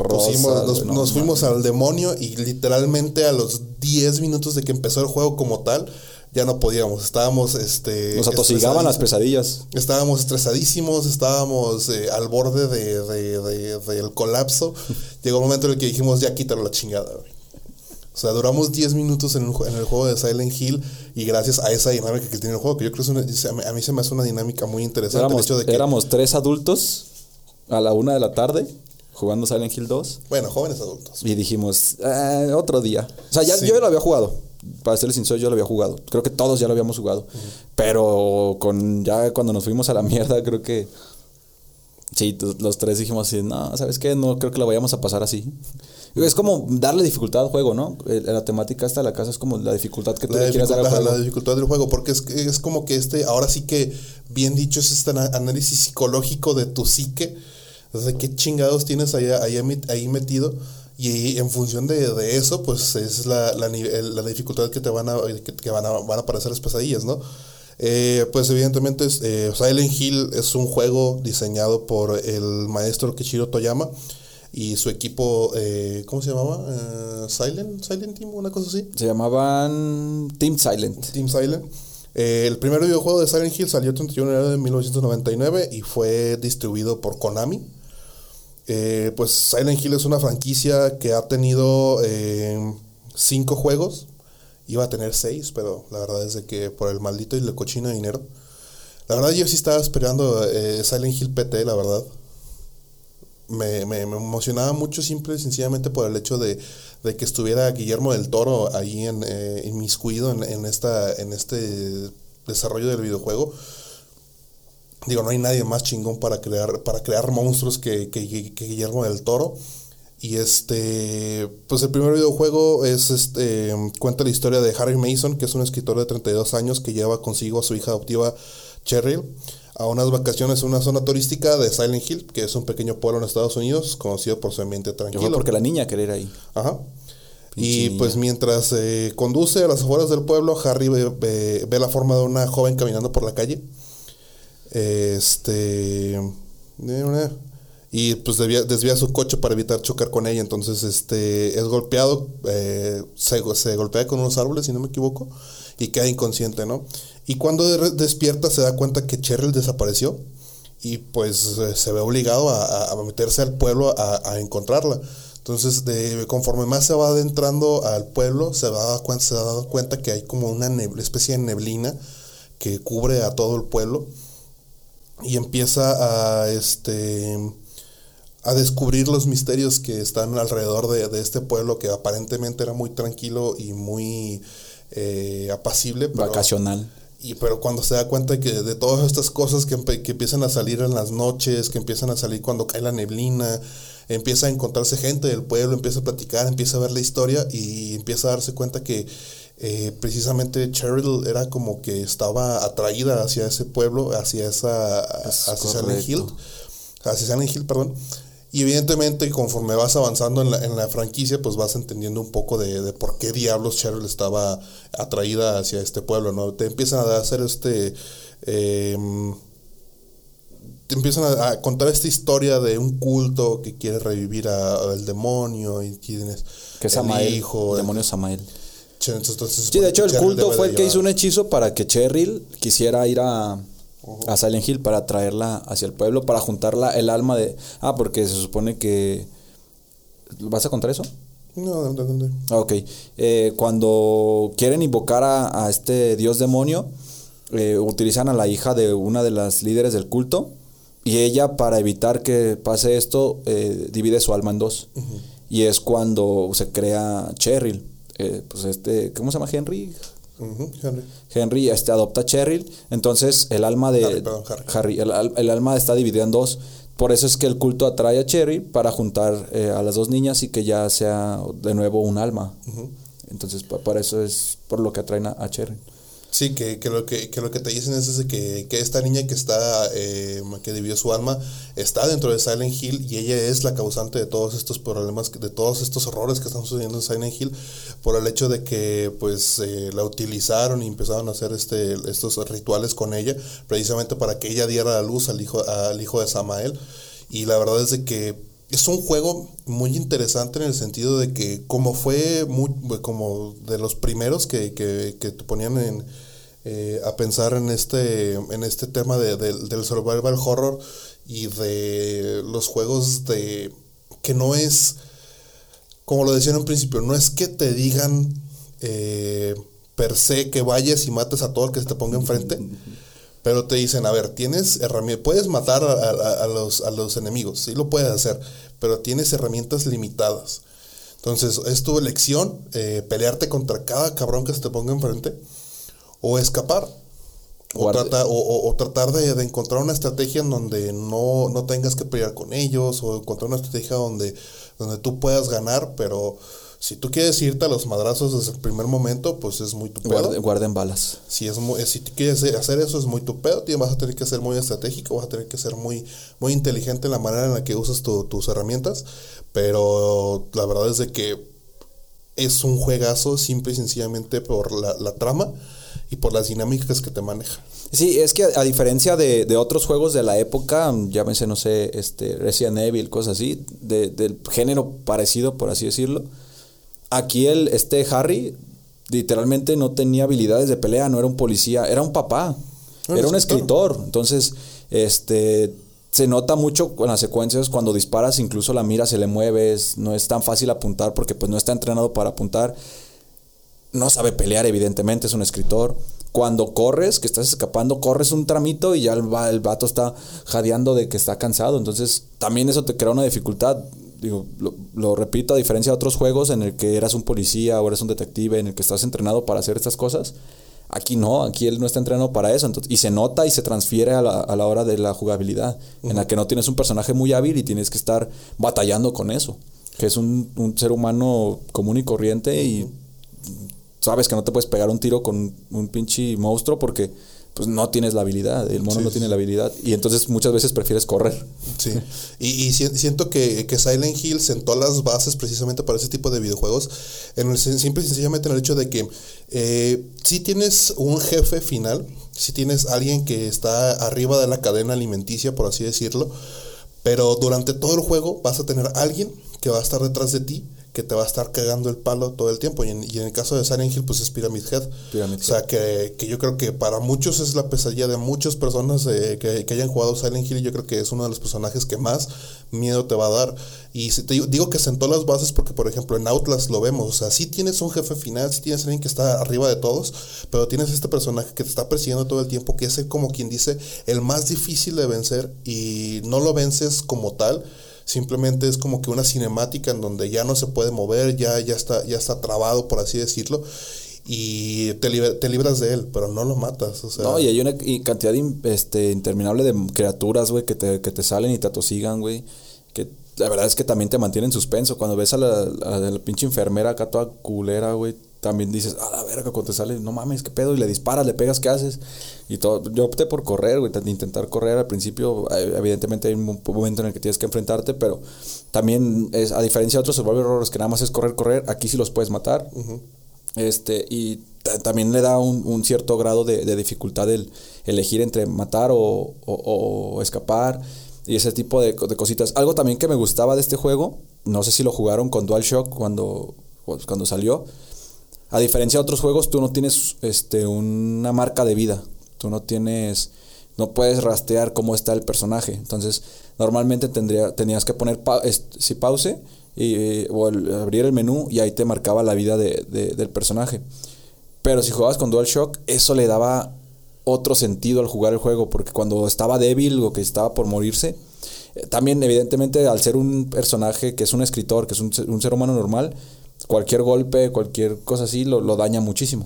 nos, güey, no nos fuimos al demonio y literalmente a los 10 minutos de que empezó el juego como tal, ya no podíamos. Estábamos, este... Nos atosigaban las pesadillas. Estábamos estresadísimos, estábamos eh, al borde de, de- de- del colapso. Llegó un momento en el que dijimos, ya quítalo la chingada, güey. O sea, duramos 10 minutos en el, jue- en el juego de Silent Hill y gracias a esa dinámica que tiene el juego, que yo creo que es una- a mí se me hace una dinámica muy interesante. el Éramos, hecho de que, éramos tres adultos a la una de la tarde jugando Silent Hill 2 bueno, jóvenes adultos. y dijimos, "Eh, otro día. O sea, ya, Sí. yo ya lo había jugado. Para serles sincero, yo lo había jugado. Creo que todos ya lo habíamos jugado. Pero con ya cuando nos fuimos a la mierda, creo que... Sí, los tres dijimos así, no, ¿sabes qué? No creo que lo vayamos a pasar así. Es como darle dificultad al juego, ¿no? El- La temática esta de la casa es como la dificultad que tú la le quieras dar al juego. la dificultad del juego, porque es, que- es como que este, ahora sí que, bien dicho, es este análisis psicológico de tu psique, sea, qué chingados tienes ahí, ahí, ahí metido, y en función de, de eso, pues es la, la, la dificultad que te van a, que, que van a, van a aparecer las pesadillas, ¿no? Eh, pues evidentemente eh, Silent Hill es un juego diseñado por el maestro Kichiro Toyama y su equipo, eh, ¿cómo se llamaba? Eh, Silent, Silent Team, una cosa así. Se llamaban Team Silent. Team Silent. Eh, el primer videojuego de Silent Hill salió el 31 de enero de 1999 y fue distribuido por Konami. Pues Silent Hill es una franquicia que ha tenido cinco juegos. Iba a tener seis, pero la verdad es que por el maldito y el cochino dinero. La verdad yo sí estaba esperando eh, Silent Hill PT, la verdad. Me, me- emocionaba mucho simple y sencillamente por el hecho de, de que estuviera Guillermo del Toro ahí en, eh, inmiscuido en, esta, en este desarrollo del videojuego. Digo, no hay nadie más chingón para crear, para crear monstruos que- que Guillermo del Toro. Y este, pues el primer videojuego es este, cuenta la historia de Harry Mason, que es un escritor de 32 años que lleva consigo a su hija adoptiva Cheryl a unas vacaciones en una zona turística de Silent Hill, que es un pequeño pueblo en Estados Unidos, conocido por su ambiente tranquilo. porque la niña quería ir ahí. Ajá. Y pues mientras eh, conduce a las afueras del pueblo, Harry ve, ve- ve la forma de una joven caminando por la calle. Este. Y pues desvía, su coche para evitar chocar con ella. Entonces, este. Es golpeado. eh, se, golpea con unos árboles, si no me equivoco. Y queda inconsciente, ¿no? Y cuando de- despierta, se da cuenta que Cheryl desapareció. Y pues eh, se ve obligado a, meterse al pueblo a, encontrarla. Entonces, de, conforme más se va adentrando al pueblo, se va, a dar cuen- se dar cuenta que hay como una especie de neblina que cubre a todo el pueblo. Y empieza a este a descubrir los misterios que están alrededor de, de este pueblo que aparentemente era muy tranquilo y muy eh, apacible. pero- Vacacional. y pero cuando se da cuenta que de todas estas cosas que, que empiezan a salir en las noches, que empiezan a salir cuando cae la neblina, empieza a encontrarse gente del pueblo, empieza a platicar, empieza a ver la historia y empieza a darse cuenta que eh, precisamente Cheryl era como que estaba atraída hacia ese pueblo, hacia esa Es hacia Silent Hill, hacia Silent Hill, perdón. Y evidentemente conforme vas avanzando en la, en la franquicia, pues vas entendiendo un poco de, de por qué diablos Cheryl estaba atraída hacia este pueblo, ¿no? Te empiezan a hacer este... em, te empiezan a, a contar esta historia de un culto que quiere revivir al demonio y quién es Que es el Samael. hijo, el demonio Samael. Entonces, Sí, de hecho el culto fue el que hizo un hechizo para que Cheryl quisiera ir a, a Silent Hill para traerla hacia el pueblo, para juntarla el alma de... Ah, porque se supone que... ¿Vas a contar eso? No, no, no, no. Ah, Ok. Eh, cuando quieren invocar a, a este dios demonio, eh, utilizan a la hija de una de las líderes del culto. Y ella, para evitar que pase esto, eh, divide su alma en dos. Y es cuando se crea Cheryl. Eh, pues este, ¿cómo se llama Henry? Henry. Henry este, adopta a Cheryl. Entonces el alma de Harry, perdón, Harry. el, al- el alma está dividida en dos. Por eso es que el culto atrae a Cheryl para juntar eh, a las dos niñas y que ya sea de nuevo un alma. Entonces, pa- para eso es por lo que atraen a, a Cheryl. Sí, que, que lo que, que lo que te dicen es ese que, que esta niña que está, eh, que dividió su alma, está dentro de Silent Hill y ella es la causante de todos estos problemas, de todos estos horrores que están sucediendo en Silent Hill, por el hecho de que pues eh, la utilizaron y empezaron a hacer este, estos rituales con ella, precisamente para que ella diera la luz al hijo, al hijo de Samael. Y la verdad es de que es un juego muy interesante en el sentido de que como fue muy, como de los primeros que, que, que te ponían en, eh, a pensar en este, en este tema de, de- del survival horror y de los juegos de que no es, como lo decía en un principio, no es que te digan eh, per se que vayas y mates a todo el que se te ponga enfrente, pero te dicen, a ver, tienes herramientas, puedes matar a, a- a los, a los enemigos, sí lo puedes hacer, pero tienes herramientas limitadas. Entonces, es tu elección eh, pelearte contra cada cabrón que se te ponga enfrente o escapar. O, Guarde- trata- o, o- o tratar de, de encontrar una estrategia en donde no, no tengas que pelear con ellos o encontrar una estrategia donde, donde tú puedas ganar, pero si tú quieres irte a los madrazos desde el primer momento, pues es muy tu pedo. Guarden, guarden balas. Si, es muy, si tú quieres hacer eso, es muy tu pedo. Vas a tener que ser muy estratégico, vas a tener que ser muy, muy inteligente en la manera en la que usas tu- tus herramientas. Pero la verdad es de que es un juegazo simple y sencillamente por la, la trama y por las dinámicas que te maneja. Sí, es que a, a diferencia de, de otros juegos de la época, llámese, no sé, este, Resident Evil, cosas así, de- del género parecido, por así decirlo, aquí el, este Harry literalmente no tenía habilidades de pelea, no era un policía, era un papá, Era era un escritor. escritor. Entonces, este, se nota mucho con las secuencias cuando disparas, incluso la mira se le mueve, es- no es tan fácil apuntar porque pues no está entrenado para apuntar no sabe pelear, evidentemente, es un escritor. Cuando corres, que estás escapando, corres un tramito y ya el, el vato está jadeando de que está cansado. Entonces, también eso te crea una dificultad. Digo, lo, lo repito, a diferencia de otros juegos en el que eras un policía o eres un detective, en el que estás entrenado para hacer estas cosas. Aquí no, aquí él no está entrenado para eso. Entonces, y se nota y se transfiere a la, a la hora de la jugabilidad, en la que no tienes un personaje muy hábil y tienes que estar batallando con eso. Que es un, un ser humano común y corriente y sabes que no te puedes pegar un tiro con un pinche monstruo porque pues no tienes la habilidad, el mono Sí, no tiene la habilidad y entonces muchas veces prefieres correr. Sí, y, y si- siento que, que Silent Hill sentó las bases precisamente para ese tipo de videojuegos, en el, simple y sencillamente en el hecho de que eh, si tienes un jefe final, si tienes alguien que está arriba de la cadena alimenticia, por así decirlo, pero durante todo el juego vas a tener alguien que va a estar detrás de ti, que te va a estar cagando el palo todo el tiempo. Y en, y en el caso de Silent Hill, pues es Pyramid Head. Pyramid o sea, que, que yo creo que para muchos es la pesadilla de muchas personas eh, que, que hayan jugado Silent Hill. y Yo creo que es uno de los personajes que más miedo te va a dar. Y si te digo- digo que sentó las bases porque, por ejemplo, en Outlast lo vemos. O sea, sí tienes un jefe final, sí tienes alguien que está arriba de todos, pero tienes este personaje que te está persiguiendo todo el tiempo, que es el, como quien dice, el más difícil de vencer y no lo vences como tal. Simplemente es como que una cinemática en donde ya no se puede mover, ya, ya, está, ya está trabado, por así decirlo, y te, te libras de él, pero no lo matas. O sea, No, y hay una cantidad in- este, interminable de criaturas, güey, que te, que te salen y te atosigan, güey. Que la verdad es que también te mantiene en suspenso. Cuando ves a la, a la pinche enfermera acá toda culera, güey, también dices, a la verga, cuando te sale, no mames, qué pedo, y le disparas, le pegas, ¿qué haces? Y todo. Yo opté por correr, güey, intentar correr al principio. eh, Evidentemente hay un mo- momento en el que tienes que enfrentarte, pero también es, a diferencia de otros survival horrors que nada más es correr, correr, aquí sí los puedes matar. Este, y ta- también le da un, un cierto grado de, de dificultad el elegir entre matar o, o- o escapar y ese tipo de cositas. Algo también que me gustaba de este juego, no sé si lo jugaron con DualShock cuando, pues, cuando salió. A diferencia de otros juegos, tú no tienes este, una marca de vida. Tú no tienes. no puedes rastrear cómo está el personaje. Entonces, normalmente tendría, tenías que poner si pause y, o abrir el menú y ahí te marcaba la vida de, del personaje. Pero si jugabas con DualShock, eso le daba otro sentido al jugar el juego, porque cuando estaba débil o que estaba por morirse, eh, también evidentemente al ser un personaje que es un escritor, que es un ser humano normal, cualquier golpe, cualquier cosa así lo, lo daña muchísimo.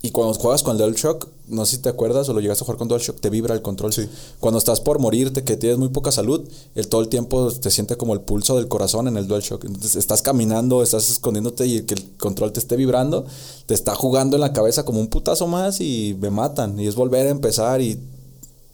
Y cuando juegas con el DualShock, no sé si te acuerdas o lo llegaste a jugar con DualShock, te vibra el control. Sí. Cuando estás por morirte, que tienes muy poca salud, el, todo el tiempo te siente como el pulso del corazón en el DualShock. Entonces estás caminando, estás escondiéndote y que el control te esté vibrando, te está jugando en la cabeza como un putazo más y me matan. Y es volver a empezar y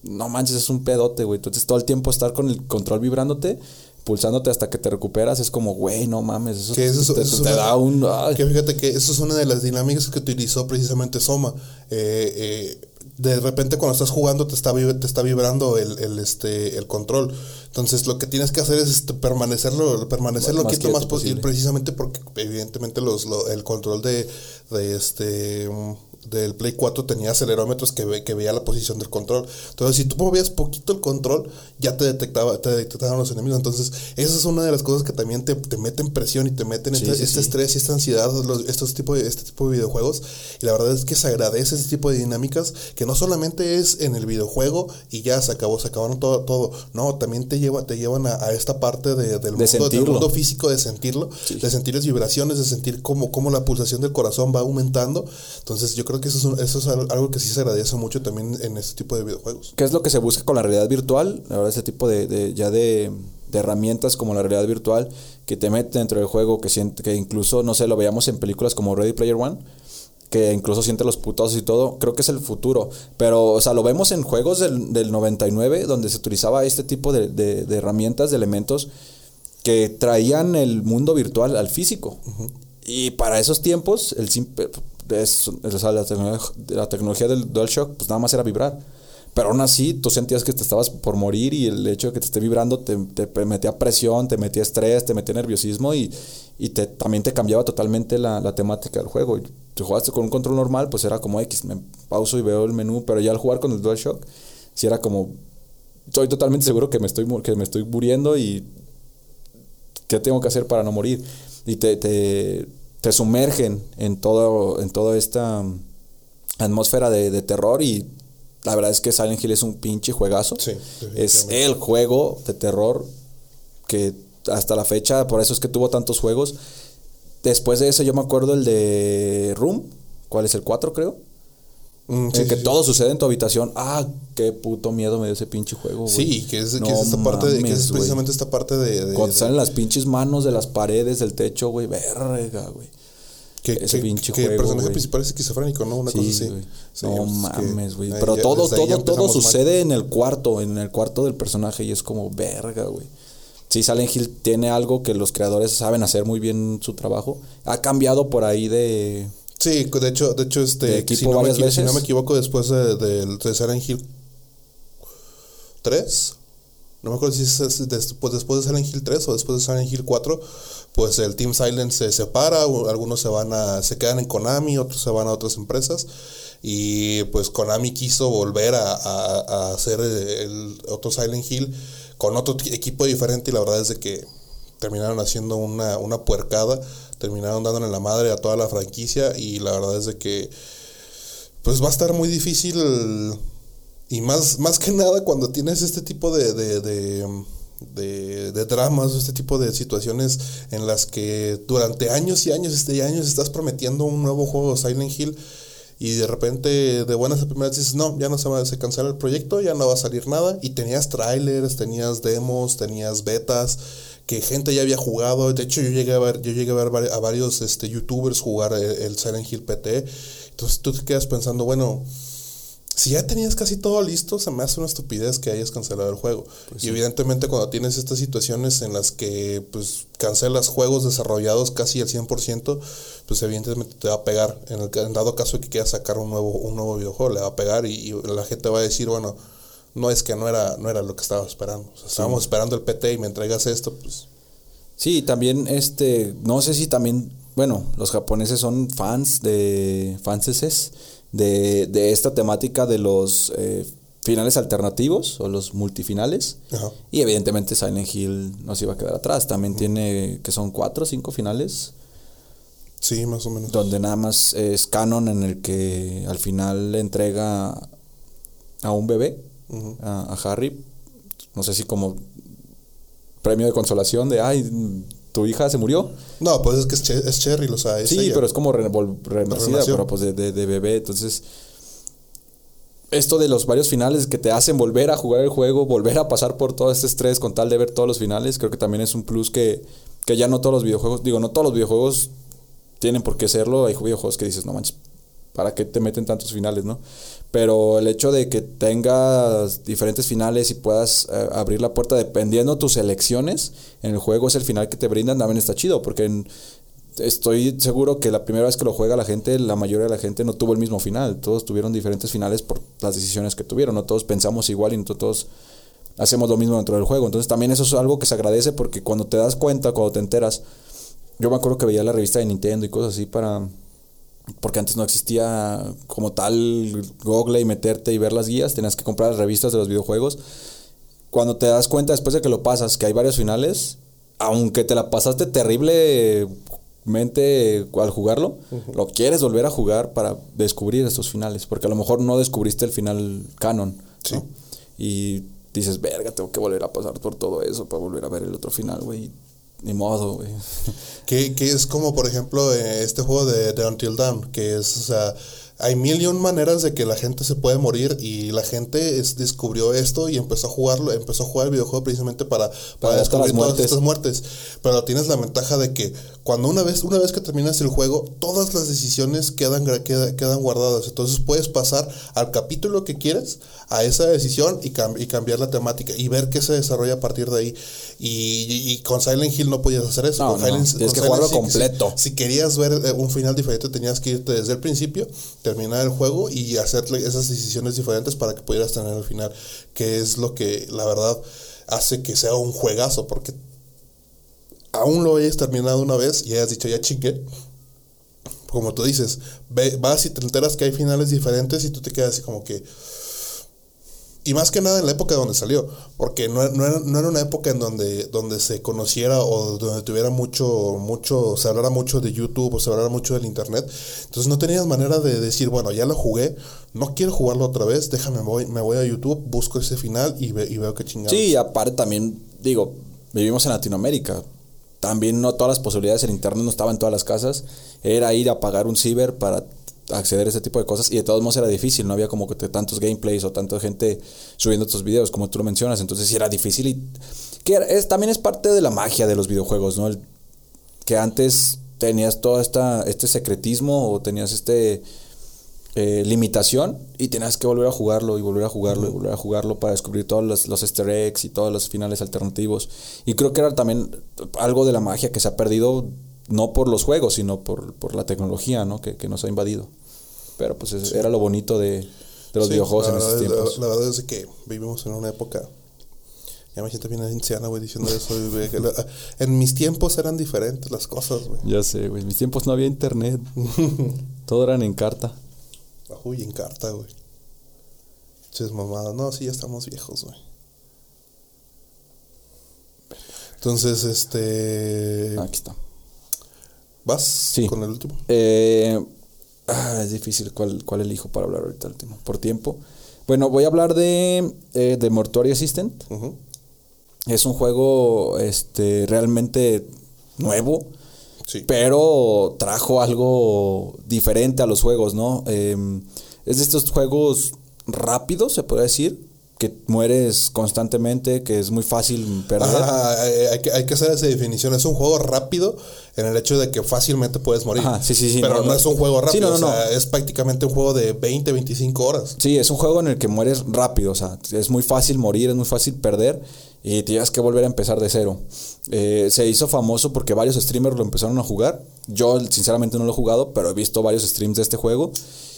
no manches, es un pedote, güey. Entonces todo el tiempo estar con el control vibrándote pulsándote hasta que te recuperas, es como, güey, no mames, eso, Que eso, te, eso es te da un... ay. Que fíjate que eso es una de las dinámicas que utilizó precisamente Soma. Eh, eh, de repente cuando estás jugando te está, te está vibrando el, el, este, el control. Entonces lo que tienes que hacer es este, permanecerlo, permanecer Lo más quito quieto más posible. posible. Precisamente porque evidentemente los, lo- el control de, de este mm, del Play 4 tenía acelerómetros que, ve- que veía la posición del control. Entonces, si tú movías poquito el control, ya te detectaba, te detectaban los enemigos. Entonces, esa es una de las cosas que también te, te meten presión y te meten Sí, este, sí, este sí. estrés y esta ansiedad, los- estos tipo de, este tipo de videojuegos. Y la verdad es que se agradece este tipo de dinámicas que no solamente es en el videojuego y ya se acabó, se acabaron todo, todo. No, también te lleva, te llevan a, a esta parte de- del, mundo, del mundo físico de sentirlo, de sentir las vibraciones, de sentir cómo, cómo la pulsación del corazón va aumentando. Entonces yo creo que eso es, eso algo que sí se agradece mucho también en este tipo de videojuegos. ¿Qué es lo que se busca con la realidad virtual? Verdad, ese tipo de, de- ya de, de herramientas como la realidad virtual que te meten dentro del juego, que, siente, que incluso, no sé, lo veíamos en películas como Ready Player One, que incluso siente los putazos y todo, creo que es el futuro. Pero, o sea, lo vemos en juegos del, del 99, donde se utilizaba este tipo de, de- de herramientas, de elementos que traían el mundo virtual al físico. Y para esos tiempos, el simple, es- la, tecnología, del DualShock, pues nada más era vibrar. Pero aún así, tú sentías que te estabas por morir y el hecho de que te esté vibrando te, metía presión, te metía estrés, te metía nerviosismo y, y te, también te cambiaba totalmente la, la temática del juego. Si jugaste con un control normal, pues era como X, me pauso y veo el menú, pero ya al jugar con el DualShock, sí era como, estoy totalmente seguro que me estoy, que me estoy muriendo y qué tengo que hacer para no morir. Y te, te sumergen en todo, en toda esta mm, atmósfera de, de terror y la verdad es que Silent Hill es un pinche juegazo. Sí, es el juego de terror que hasta la fecha, por eso es que tuvo tantos juegos. Después de eso yo me acuerdo el de Room, ¿cuál es el 4 creo? Mm, sí, que sí, sí. todo sucede en tu habitación. Ah, qué puto miedo me dio ese pinche juego, güey. Sí, que es, que es esta parte de, que es precisamente esta parte de, de- Cuando de- salen las pinches manos de las paredes, del techo, güey, verga, güey. que, ese que- pinche que el personaje principal es esquizofrénico, ¿no? Una cosa así. no mames, güey. Pero todo, todo, todo mal. sucede en el cuarto, en el cuarto del personaje y es como verga, güey. Sí, Silent Hill tiene algo que los creadores saben hacer muy bien su trabajo. Ha cambiado por ahí de... Sí, de hecho, de hecho este, De si, no me, si no equivoco, después de, del de Silent Hill 3, no me acuerdo si es es después, después de Silent Hill 3 o después de Silent Hill 4, pues el Team Silent se separa, algunos se van a, se quedan en Konami, otros se van a otras empresas. Y pues Konami quiso volver a, a- a hacer el otro Silent Hill con otro equipo diferente y la verdad es de que terminaron haciendo una, una puercada, terminaron dándole la madre a toda la franquicia y la verdad es de que pues va a estar muy difícil y más, más que nada cuando tienes este tipo de, de, de, de- de dramas, este tipo de situaciones en las que durante años y años este, años estás prometiendo un nuevo juego Silent Hill y de repente de buenas a primeras dices, no, ya no se va se cancela el proyecto, ya no va a salir nada y tenías trailers, tenías demos, tenías betas que gente ya había jugado, de hecho yo llegué a ver yo llegué a ver a varios este youtubers jugar el, el Silent Hill PT. Entonces tú te quedas pensando, bueno, si ya tenías casi todo listo, se me hace una estupidez que hayas cancelado el juego. y evidentemente cuando tienes estas situaciones en las que pues cancelas juegos desarrollados casi al 100%, pues evidentemente te va a pegar. En el en dado caso de que quieras sacar un nuevo un nuevo videojuego, le va a pegar y, y la gente va a decir, bueno, no es que no era no era lo que estaba esperando. O sea, estábamos esperando el PT y me entregas esto, pues Sí, también este, no sé si también, bueno, los japoneses son fans de, fanses de, de esta temática de los eh, finales alternativos o los multifinales. Ajá. Y evidentemente Silent Hill no se iba a quedar atrás. También tiene, que son cuatro o cinco finales, Sí, más o menos. donde nada más es canon en el que al final le entrega a un bebé, A, a Harry, no sé si como premio de consolación de, ay, tu hija se murió. No, pues es que es, Che- es Cherry, o sea, es Sí, ella. pero es como renacida, pero pues de, de- de bebé. Entonces, esto de los varios finales que te hacen volver a jugar el juego, volver a pasar por todo este estrés con tal de ver todos los finales, creo que también es un plus que, que ya no todos los videojuegos, digo, no todos los videojuegos tienen por qué serlo. Hay videojuegos que dices, no manches, ¿para qué te meten tantos finales, no? Pero el hecho de que tengas diferentes finales y puedas eh, abrir la puerta dependiendo tus elecciones en el juego es el final que te brindan, también está chido, porque estoy seguro que la primera vez que lo juega la gente, la mayoría de la gente no tuvo el mismo final. Todos tuvieron diferentes finales por las decisiones que tuvieron. No todos pensamos igual y no todos hacemos lo mismo dentro del juego. Entonces también eso es algo que se agradece porque cuando te das cuenta, cuando te enteras, yo me acuerdo que veía la revista de Nintendo y cosas así para... Porque antes no existía como tal Google y meterte y ver las guías, tenías que comprar las revistas de los videojuegos. Cuando te das cuenta después de que lo pasas que hay varios finales, aunque te la pasaste terriblemente al jugarlo, lo quieres volver a jugar para descubrir estos finales, porque a lo mejor no descubriste el final canon. ¿no? Y dices, verga, tengo que volver a pasar por todo eso para volver a ver el otro final, güey. Ni modo, güey. Que, que es como, por ejemplo, eh, este juego de, de Until Dawn, que es, o sea, hay mil y un maneras de que la gente se puede morir y la gente es- descubrió esto y empezó a jugarlo, empezó a jugar el videojuego precisamente para, para, Para descubrir todas estas muertes. Pero tienes la ventaja de que cuando una vez, una vez que terminas el juego, todas las decisiones quedan, gra- queda- quedan guardadas. Entonces puedes pasar al capítulo que quieras, a esa decisión y, cam- y cambiar la temática y ver qué se desarrolla a partir de ahí. Y, y- y con Silent Hill no podías hacer eso. No, Con no, no. Silent- Tienes con que jugarlo Hill, si- completo. Si, querías ver eh, un final diferente, tenías que irte desde el principio, terminar el juego y hacerle esas decisiones diferentes para que pudieras tener el final. Que es lo que, la verdad, hace que sea un juegazo. Porque aún lo hayas terminado una vez y hayas dicho, ya chingué. Como tú dices, vas y te enteras que hay finales diferentes y tú te quedas así como que... Y más que nada en la época donde salió, porque no, era, no era una época en donde, donde se conociera o donde tuviera mucho, mucho, se hablara mucho de YouTube o se hablara mucho del Internet. Entonces no tenías manera de decir, bueno, ya lo jugué, no quiero jugarlo otra vez, déjame, me voy, me voy a YouTube, busco ese final y, ve- y veo que chingados. Sí, aparte también, digo, vivimos en Latinoamérica. También no todas las posibilidades en internet no estaban en todas las casas. Era ir a pagar un ciber para acceder a ese tipo de cosas y de todos modos era difícil, no había como que tantos gameplays o tanta gente subiendo estos videos como tú lo mencionas, entonces sí era difícil y que es, también es parte de la magia de los videojuegos, ¿no? El- que antes tenías todo esta, este secretismo o tenías este eh, limitación y tenías que volver a jugarlo y volver a jugarlo y volver a jugarlo para descubrir todos los, los easter eggs y todos los finales alternativos. Y creo que era también algo de la magia que se ha perdido no por los juegos, sino por, por la tecnología ¿no? que, que nos ha invadido. Pero pues es- era lo bonito de, de los Sí, videojuegos en esos tiempos. La, la verdad es que vivimos en una época. Ya me siento bien anciana, güey, diciendo eso. güey, que la- en mis tiempos eran diferentes las cosas, güey. Ya sé, güey. En mis tiempos no había internet. Todo eran en carta. Uy, en carta, güey. Ches mamadas. No, sí, ya estamos viejos, güey. Entonces, este. Aquí está. ¿Vas Sí. con el último? Eh, ah, es difícil cuál, cuál elijo para hablar ahorita último. Por tiempo. Bueno, voy a hablar de, eh, de Mortuary Assistant. Es un juego este, realmente nuevo. Sí. Pero trajo algo diferente a los juegos, ¿no? Eh, es de estos juegos rápidos, se puede decir, que mueres constantemente, que es muy fácil perder. Ajá, hay, que, hay que hacer esa definición. Es un juego rápido en el hecho de que fácilmente puedes morir. Ajá, sí, sí, sí, Pero no, no, no. es un juego rápido. no, no, o sea, no. es prácticamente un juego de 20, 25 horas. Sí, es un juego en el que mueres rápido, o sea, es muy fácil morir, es muy fácil perder y tienes que volver a empezar de cero. Eh, se hizo famoso porque varios streamers lo empezaron a jugar. Yo sinceramente no lo he jugado, pero he visto varios streams de este juego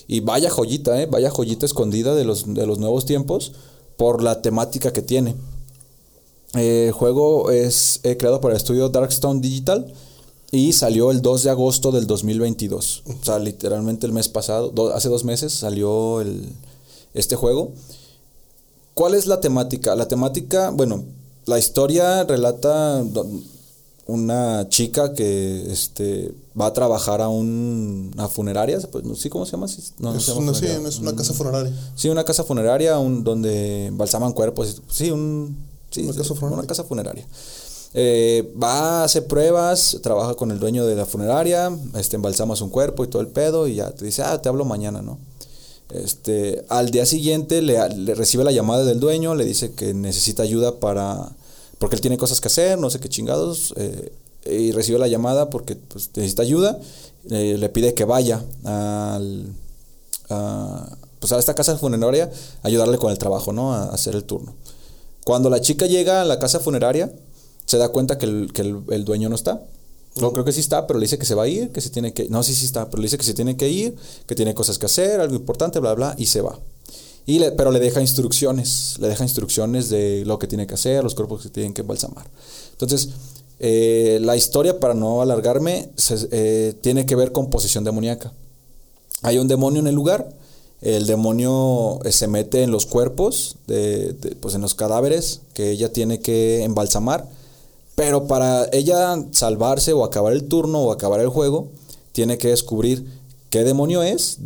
y vaya joyita, eh, vaya joyita escondida de los, de los nuevos tiempos por la temática que tiene. Eh, el juego es eh, creado por el estudio Darkstone Digital y salió el 2 de agosto del 2022. O sea, literalmente el mes pasado, do- hace dos meses salió el, este juego. ¿Cuál es la temática? La temática, bueno, la historia relata una chica que este va a trabajar a un- una funeraria, pues, no sé cómo se llama, Sí, no, no es, se llama una, sí, es una casa funeraria. Sí, una casa funeraria un, donde balsaman cuerpos. Sí, un, sí, Una sí, casa funeraria. una casa funeraria. Eh, va a hacer pruebas, trabaja con el dueño de la funeraria, este, embalsamas un cuerpo y todo el pedo y ya te dice, ah, te hablo mañana, ¿no? Este, al día siguiente le, le recibe la llamada del dueño, le dice que necesita ayuda para, porque él tiene cosas que hacer, no sé qué chingados, eh, y recibe la llamada porque pues, necesita ayuda, eh, le pide que vaya al, a, pues a esta casa funeraria a ayudarle con el trabajo, ¿no? A, hacer el turno. Cuando la chica llega a la casa funeraria, se da cuenta que el, que el, el dueño no está. No, creo que sí está, pero le dice que se va a ir, que se tiene que... No, sí, sí está, pero le dice que se tiene que ir, que tiene cosas que hacer, algo importante, bla, bla, y se va. Y le- pero le deja instrucciones, le deja instrucciones de lo que tiene que hacer, los cuerpos que tienen que embalsamar. Entonces, eh, la historia, para no alargarme, se- eh, tiene que ver con posesión demoníaca. Hay un demonio en el lugar, el demonio eh, se mete en los cuerpos, de, de- pues en los cadáveres que ella tiene que embalsamar, pero para ella salvarse o acabar el turno o acabar el juego, tiene que descubrir qué demonio es,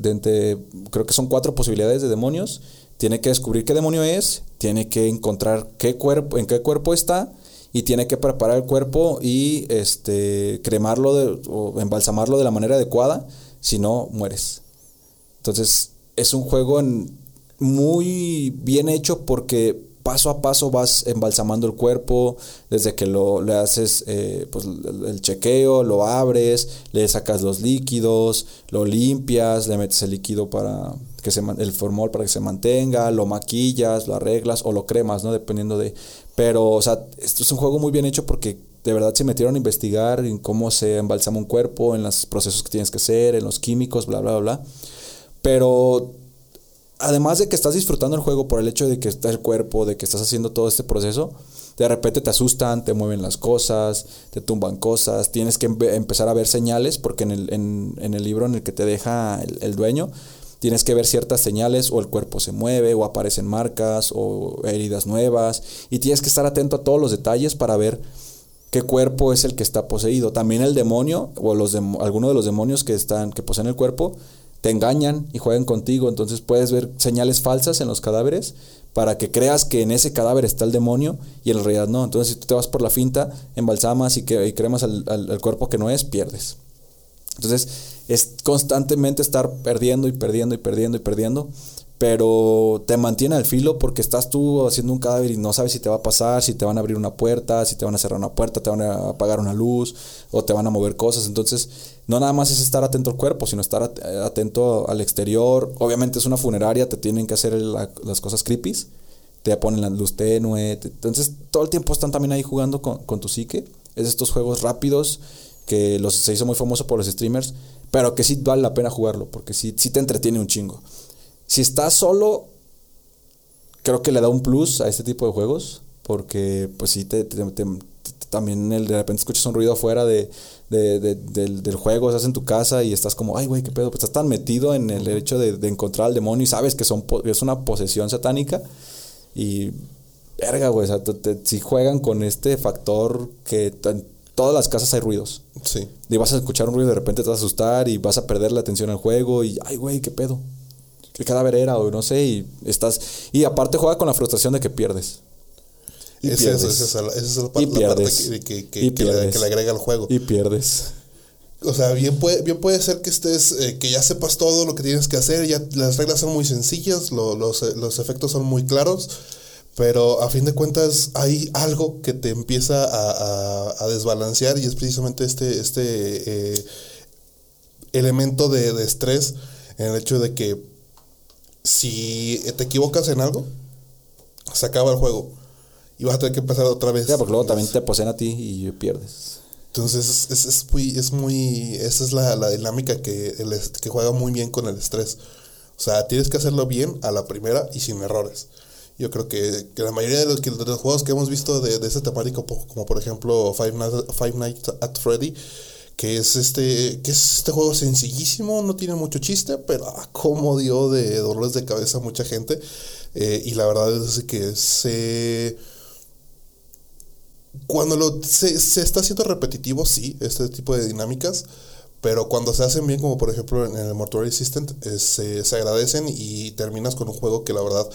creo que son cuatro posibilidades de demonios, tiene que descubrir qué demonio es, tiene que encontrar qué cuerpo, en qué cuerpo está, y tiene que preparar el cuerpo y este cremarlo de- o embalsamarlo de la manera adecuada, si no mueres. Entonces, es un juego muy bien hecho porque paso a paso vas embalsamando el cuerpo, desde que lo le haces eh, pues, el, chequeo, lo abres, le sacas los líquidos, lo limpias, le metes el líquido para que se el formol para que se mantenga, lo maquillas, lo arreglas o lo cremas, ¿no? Dependiendo de... Pero, o sea, esto es un juego muy bien hecho porque de verdad se metieron a investigar en cómo se embalsama un cuerpo, en los procesos que tienes que hacer, en los químicos, bla, bla, bla. Pero además de que estás disfrutando el juego por el hecho de que está el cuerpo, de que estás haciendo todo este proceso, de repente te asustan, te mueven las cosas, te tumban cosas, tienes que empe- empezar a ver señales, porque en el, en, el libro en el que te deja el, dueño, tienes que ver ciertas señales, o el cuerpo se mueve, o aparecen marcas, o heridas nuevas, y tienes que estar atento a todos los detalles para ver qué cuerpo es el que está poseído. También el demonio, o algunos de los demonios que están, que poseen el cuerpo, te engañan y juegan contigo. Entonces puedes ver señales falsas en los cadáveres para que creas que en ese cadáver está el demonio y en realidad no. Entonces si tú te vas por la finta, embalsamas y, que, cremas al, al- al cuerpo que no es, pierdes. Entonces es constantemente estar perdiendo y perdiendo y perdiendo y perdiendo. Pero te mantiene al filo porque estás tú haciendo un cadáver y no sabes si te va a pasar, si te van a abrir una puerta, si te van a cerrar una puerta, te van a apagar una luz o te van a mover cosas. Entonces, no nada más es estar atento al cuerpo, sino estar at- atento al exterior. Obviamente es una funeraria, te tienen que hacer la- las cosas creepy. Te ponen la luz tenue. te- entonces, todo el tiempo están también ahí jugando con, con tu psique. Es estos juegos rápidos que los, se hizo muy famoso por los streamers, pero que sí vale la pena jugarlo, porque sí, sí te entretiene un chingo. Si estás solo, creo que le da un plus a este tipo de juegos, porque pues sí, te- te- también el, de repente escuchas un ruido afuera de, de- de- del, del juego, estás en tu casa y estás como, ay, güey, qué pedo, pues estás tan metido en el hecho de, de encontrar al demonio y sabes que son, es una posesión satánica y, verga, güey, o sea, te- te- si juegan con este factor que en todas las casas hay ruidos. Sí. Y vas a escuchar un ruido y de repente te vas a asustar y vas a perder la atención al juego y, ay, güey, qué pedo. ¿Qué cadáver era? O no sé, y estás... Y aparte juega con la frustración de que pierdes. Y Esa es, pierdes. esa es la, esa es la par- Y la parte pierdes. que, que- que- Y que le, pierdes. que le agrega al juego. Y pierdes. O sea, bien puede, bien puede ser que estés, eh, que ya sepas todo lo que tienes que hacer, ya las reglas son muy sencillas, lo- los, eh, los efectos son muy claros, pero a fin de cuentas hay algo que te empieza a, a- a desbalancear y es precisamente este, este eh, elemento de, de estrés en el hecho de que si te equivocas en algo, se acaba el juego y vas a tener que empezar otra vez. Ya, porque luego también te poseen a ti y pierdes. Entonces es, es, es muy, es muy, esa es la, la dinámica que, el, que juega muy bien con el estrés. O sea, tienes que hacerlo bien a la primera y sin errores. Yo creo que, que la mayoría de los, de los juegos que hemos visto de, de ese temático, como por ejemplo Five Nights, Five Nights at Freddy, que es este, que es este juego sencillísimo, no tiene mucho chiste, pero ah, cómo dio de dolores de cabeza a mucha gente. Eh, y la verdad es que se... Cuando lo, se, se está haciendo repetitivo, sí, este tipo de dinámicas, pero cuando se hacen bien, como por ejemplo en el Mortuary Assistant, eh, se, se, agradecen y terminas con un juego que la verdad,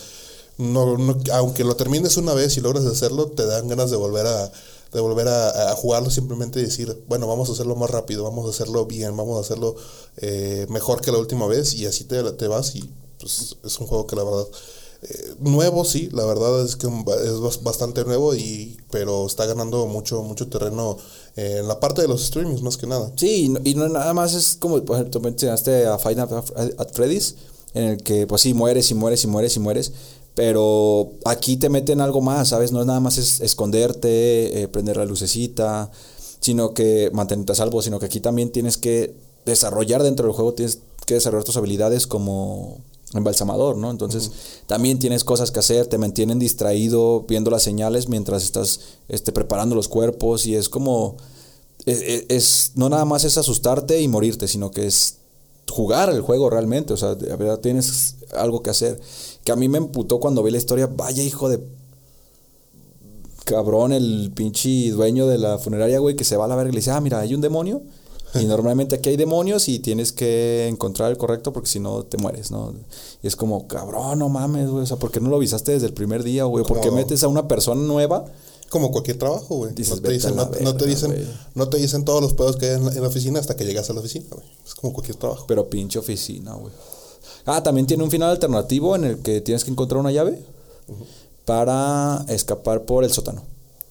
no, no, aunque lo termines una vez y logras hacerlo, te dan ganas de volver a, de volver a, jugarlo, simplemente decir, bueno, vamos a hacerlo más rápido, vamos a hacerlo bien, vamos a hacerlo eh, mejor que la última vez y así te, te vas y pues, es un juego que la verdad eh, nuevo, sí, la verdad es que es bastante nuevo, y, pero está ganando mucho, mucho terreno eh, en la parte de los streamings, más que nada. Sí, y no, y nada más es como, por ejemplo, mencionaste a Final at Freddy's, en el que, pues sí, mueres y mueres y mueres y mueres, pero aquí te meten algo más, ¿sabes? No es nada más es esconderte, eh, prender la lucecita, sino que mantenerte a salvo, sino que aquí también tienes que desarrollar dentro del juego, tienes que desarrollar tus habilidades como embalsamador, ¿no? Entonces, uh -huh. también tienes cosas que hacer, te mantienen distraído viendo las señales mientras estás este, preparando los cuerpos y es como, es, es, no nada más es asustarte y morirte, sino que es jugar el juego realmente, o sea, de verdad tienes algo que hacer. Que a mí me emputó cuando vi la historia, vaya hijo de cabrón, el pinche dueño de la funeraria, güey, que se va a la verga y le dice, ah, mira, hay un demonio, y normalmente aquí hay demonios y tienes que encontrar el correcto porque si no te mueres, ¿no? Y es como, cabrón, no mames, güey. O sea, ¿por qué no lo avisaste desde el primer día, güey? ¿Por qué metes a una persona nueva? Como cualquier trabajo, güey. No, te dicen, no, verga, no, te dicen, no te dicen todos los pedos que hay en la, en la oficina hasta que llegas a la oficina, güey. Es como cualquier trabajo. Pero pinche oficina, güey. Ah, también tiene un final alternativo en el que tienes que encontrar una llave uh -huh. para escapar por el sótano.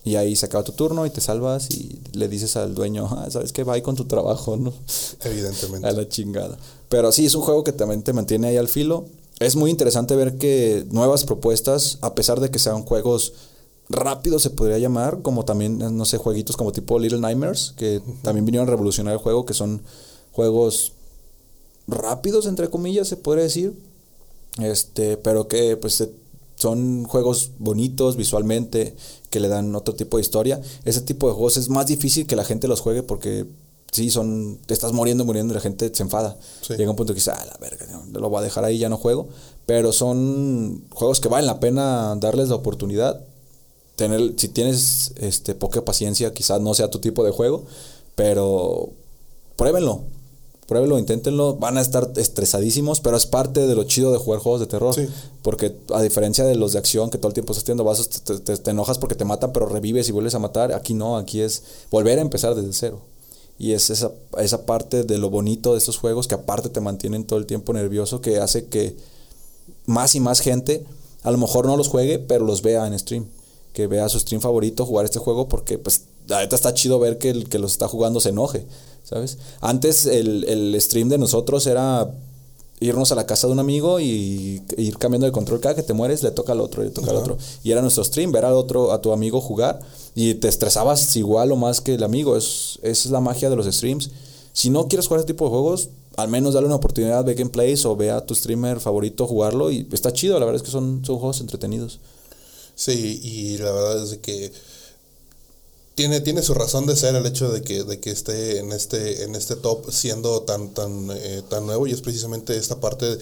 Y ahí se acaba tu turno y te salvas y le dices al dueño, ah, ¿sabes qué? Va con tu trabajo, ¿no? Evidentemente. A la chingada. Pero sí, es un juego que también te mantiene ahí al filo. Es muy interesante ver que nuevas propuestas, a pesar de que sean juegos rápidos, se podría llamar, como también, no sé, jueguitos como tipo Little Nightmares, que uh -huh. también vinieron a revolucionar el juego, que son juegos rápidos, entre comillas, se podría decir. Este, pero que pues se son juegos bonitos visualmente, que le dan otro tipo de historia. Ese tipo de juegos es más difícil que la gente los juegue porque sí, son, te estás muriendo, muriendo y la gente se enfada. Sí. Llega un punto que dice, ah, la verga, no, lo voy a dejar ahí, ya no juego. Pero son juegos que valen la pena darles la oportunidad. Tener, si tienes este, poca paciencia, quizás no sea tu tipo de juego, pero pruébenlo pruébenlo, inténtenlo, van a estar estresadísimos, pero es parte de lo chido de jugar juegos de terror. Sí. Porque a diferencia de los de acción que todo el tiempo estás teniendo vasos, te, te, te, enojas porque te matan, pero revives y vuelves a matar. Aquí no, aquí es volver a empezar desde cero. Y es esa, esa parte de lo bonito de estos juegos que aparte te mantienen todo el tiempo nervioso, que hace que más y más gente a lo mejor no los juegue, pero los vea en stream. Que vea su stream favorito jugar este juego porque pues la neta está chido ver que el que los está jugando se enoje. ¿sabes? Antes el, el, stream de nosotros era irnos a la casa de un amigo y ir cambiando de control. Cada que te mueres le toca al otro, le toca uh -huh. al otro. Y era nuestro stream, ver al otro, a tu amigo jugar y te estresabas igual o más que el amigo. Es, esa es la magia de los streams. Si no quieres jugar este tipo de juegos, al menos dale una oportunidad de gameplays o ve a tu streamer favorito jugarlo y está chido, la verdad es que son, son juegos entretenidos. Sí, y la verdad es que tiene, tiene su razón de ser el hecho de que, de que esté en este, en este top siendo tan, tan, eh, tan nuevo y es precisamente esta parte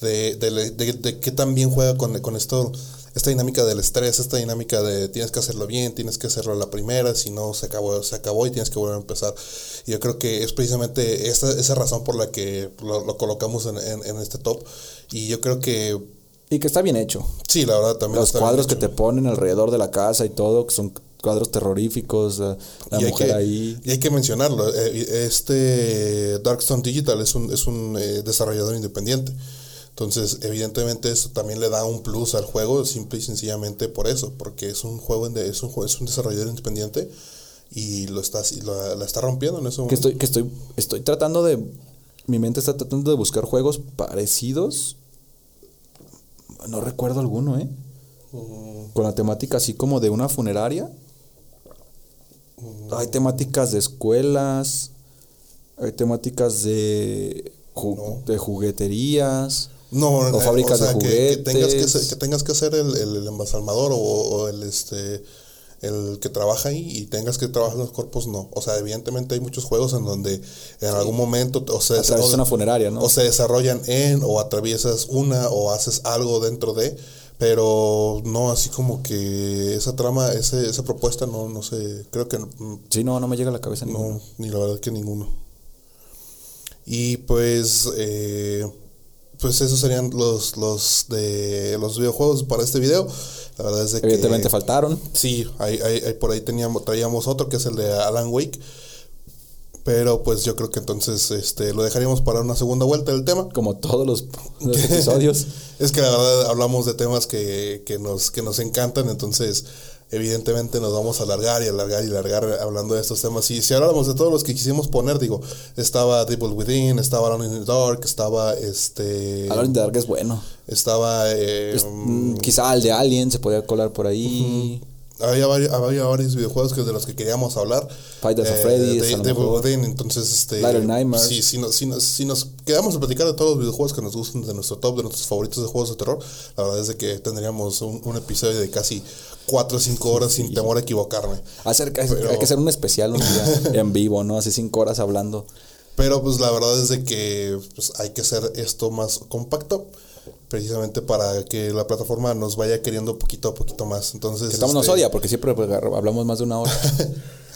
de, de, de, de que también juega con, con esto, esta dinámica del estrés, esta dinámica de tienes que hacerlo bien, tienes que hacerlo a la primera, si no se acabó, se acabó y tienes que volver a empezar. Y yo creo que es precisamente esta, esa razón por la que lo, lo colocamos en, en, en, este top. Y yo creo que... Y que está bien hecho. Sí, la verdad también. Los cuadros que te ponen alrededor de la casa y todo, que son cuadros terroríficos, la y mujer que, ahí. Y hay que mencionarlo, eh, este Darkstone Digital es un, es un eh, desarrollador independiente. Entonces, evidentemente, eso también le da un plus al juego, simple y sencillamente por eso, porque es un juego, es un, es un desarrollador independiente y lo está, lo, la está rompiendo en eso. Que estoy, que estoy, estoy tratando de, mi mente está tratando de buscar juegos parecidos. No recuerdo alguno, ¿eh? Mm. Con la temática así como de una funeraria. Hay temáticas de escuelas, hay temáticas de, ju no. de jugueterías. No, o fábricas o sea, de juguetes. Que, que, tengas que, que, tengas que ser el, el, el embalsamador o, o, el este el que trabaja ahí y tengas que trabajar en los cuerpos, no. O sea, evidentemente hay muchos juegos en donde en sí. algún momento o se, una funeraria, ¿no? o se desarrollan en o atraviesas una o haces algo dentro de, Pero no, así como que esa trama, ese, esa propuesta, no, no sé, creo que no, Sí, no, no me llega a la cabeza no, ninguno. ni la verdad que ninguno. Y pues, eh, pues esos serían los, los de los videojuegos para este video. La verdad es de Evidentemente que... faltaron. Sí, ahí, ahí- ahí por ahí teníamos, traíamos otro que es el de Alan Wake. Pero pues yo creo que entonces este, lo dejaríamos para una segunda vuelta del tema. Como todos los, los episodios. Es que la verdad hablamos de temas que, que, nos, que nos encantan, entonces evidentemente nos vamos a alargar y alargar y alargar hablando de estos temas. Y si habláramos de todos los que quisimos poner, digo, estaba Devil Within, estaba Alone in the Dark, estaba este... Alone in the Dark es bueno. Estaba... eh, mm, quizá el de Alien se podía colar por ahí. Había, vari- había varios videojuegos que de los que queríamos hablar. Nights at Freddy's, de-. Within, entonces, este. Nightmares. Sí, si, nos- si, nos- si nos quedamos a platicar de todos los videojuegos que nos gustan, de nuestro top, de nuestros favoritos de juegos de terror, la verdad es de que tendríamos un, un episodio de casi 4 o 5 horas sin temor a equivocarme. Hacer, Pero- hay que hacer un especial un día en vivo, ¿no? Así cinco horas hablando. Pero pues la verdad es de que pues, hay que hacer esto más compacto. Precisamente para que la plataforma nos vaya queriendo poquito a poquito más. Entonces. Que estamos nos este, odia porque siempre hablamos más de una hora.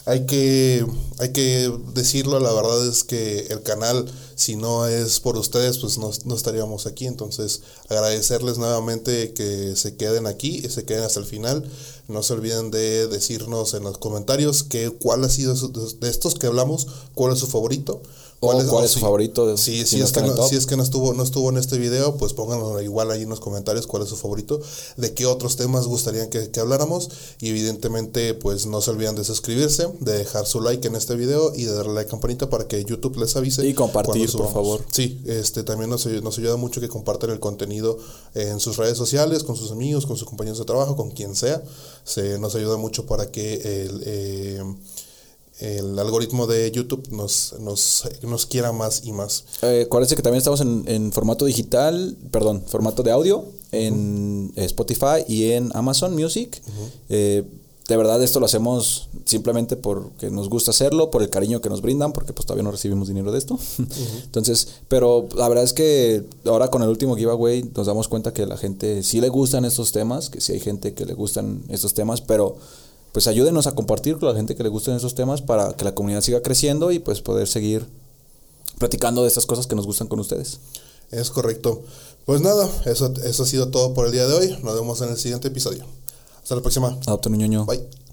Hay que, hay que decirlo, la verdad es que el canal, si no es por ustedes, pues no, no estaríamos aquí. Entonces, agradecerles nuevamente que se queden aquí y se queden hasta el final. No se olviden de decirnos en los comentarios que, cuál ha sido su- de estos que hablamos, cuál es su favorito. Cuál es su si- favorito Sí, si si, no es que no, si es que no estuvo, no estuvo en este video, pues pónganlo igual ahí en los comentarios cuál es su favorito, de qué otros temas gustarían que, que habláramos y evidentemente pues no se olviden de suscribirse, de dejar su like en este video y de darle a la campanita para que YouTube les avise. Y compartir, por favor. Sí, este también nos, nos ayuda mucho que compartan el contenido en sus redes sociales, con sus amigos, con sus compañeros de trabajo, con quien sea. Se, nos ayuda mucho para que el... eh, el algoritmo de YouTube nos, nos, nos quiera más y más. Eh, acuérdense que también estamos en, en formato digital, perdón, formato de audio en Spotify y en Amazon Music. Eh, de verdad esto lo hacemos simplemente porque nos gusta hacerlo, por el cariño que nos brindan, porque pues todavía no recibimos dinero de esto. Entonces, pero la verdad es que ahora con el último giveaway nos damos cuenta que a la gente sí le gustan estos temas, que sí hay gente que le gustan estos temas, pero pues ayúdenos a compartir con la gente que le gusten esos temas para que la comunidad siga creciendo y pues poder seguir platicando de estas cosas que nos gustan con ustedes. Es correcto. Pues nada, eso, eso ha sido todo por el día de hoy. Nos vemos en el siguiente episodio. Hasta la próxima. Adopta un ñoño. Bye.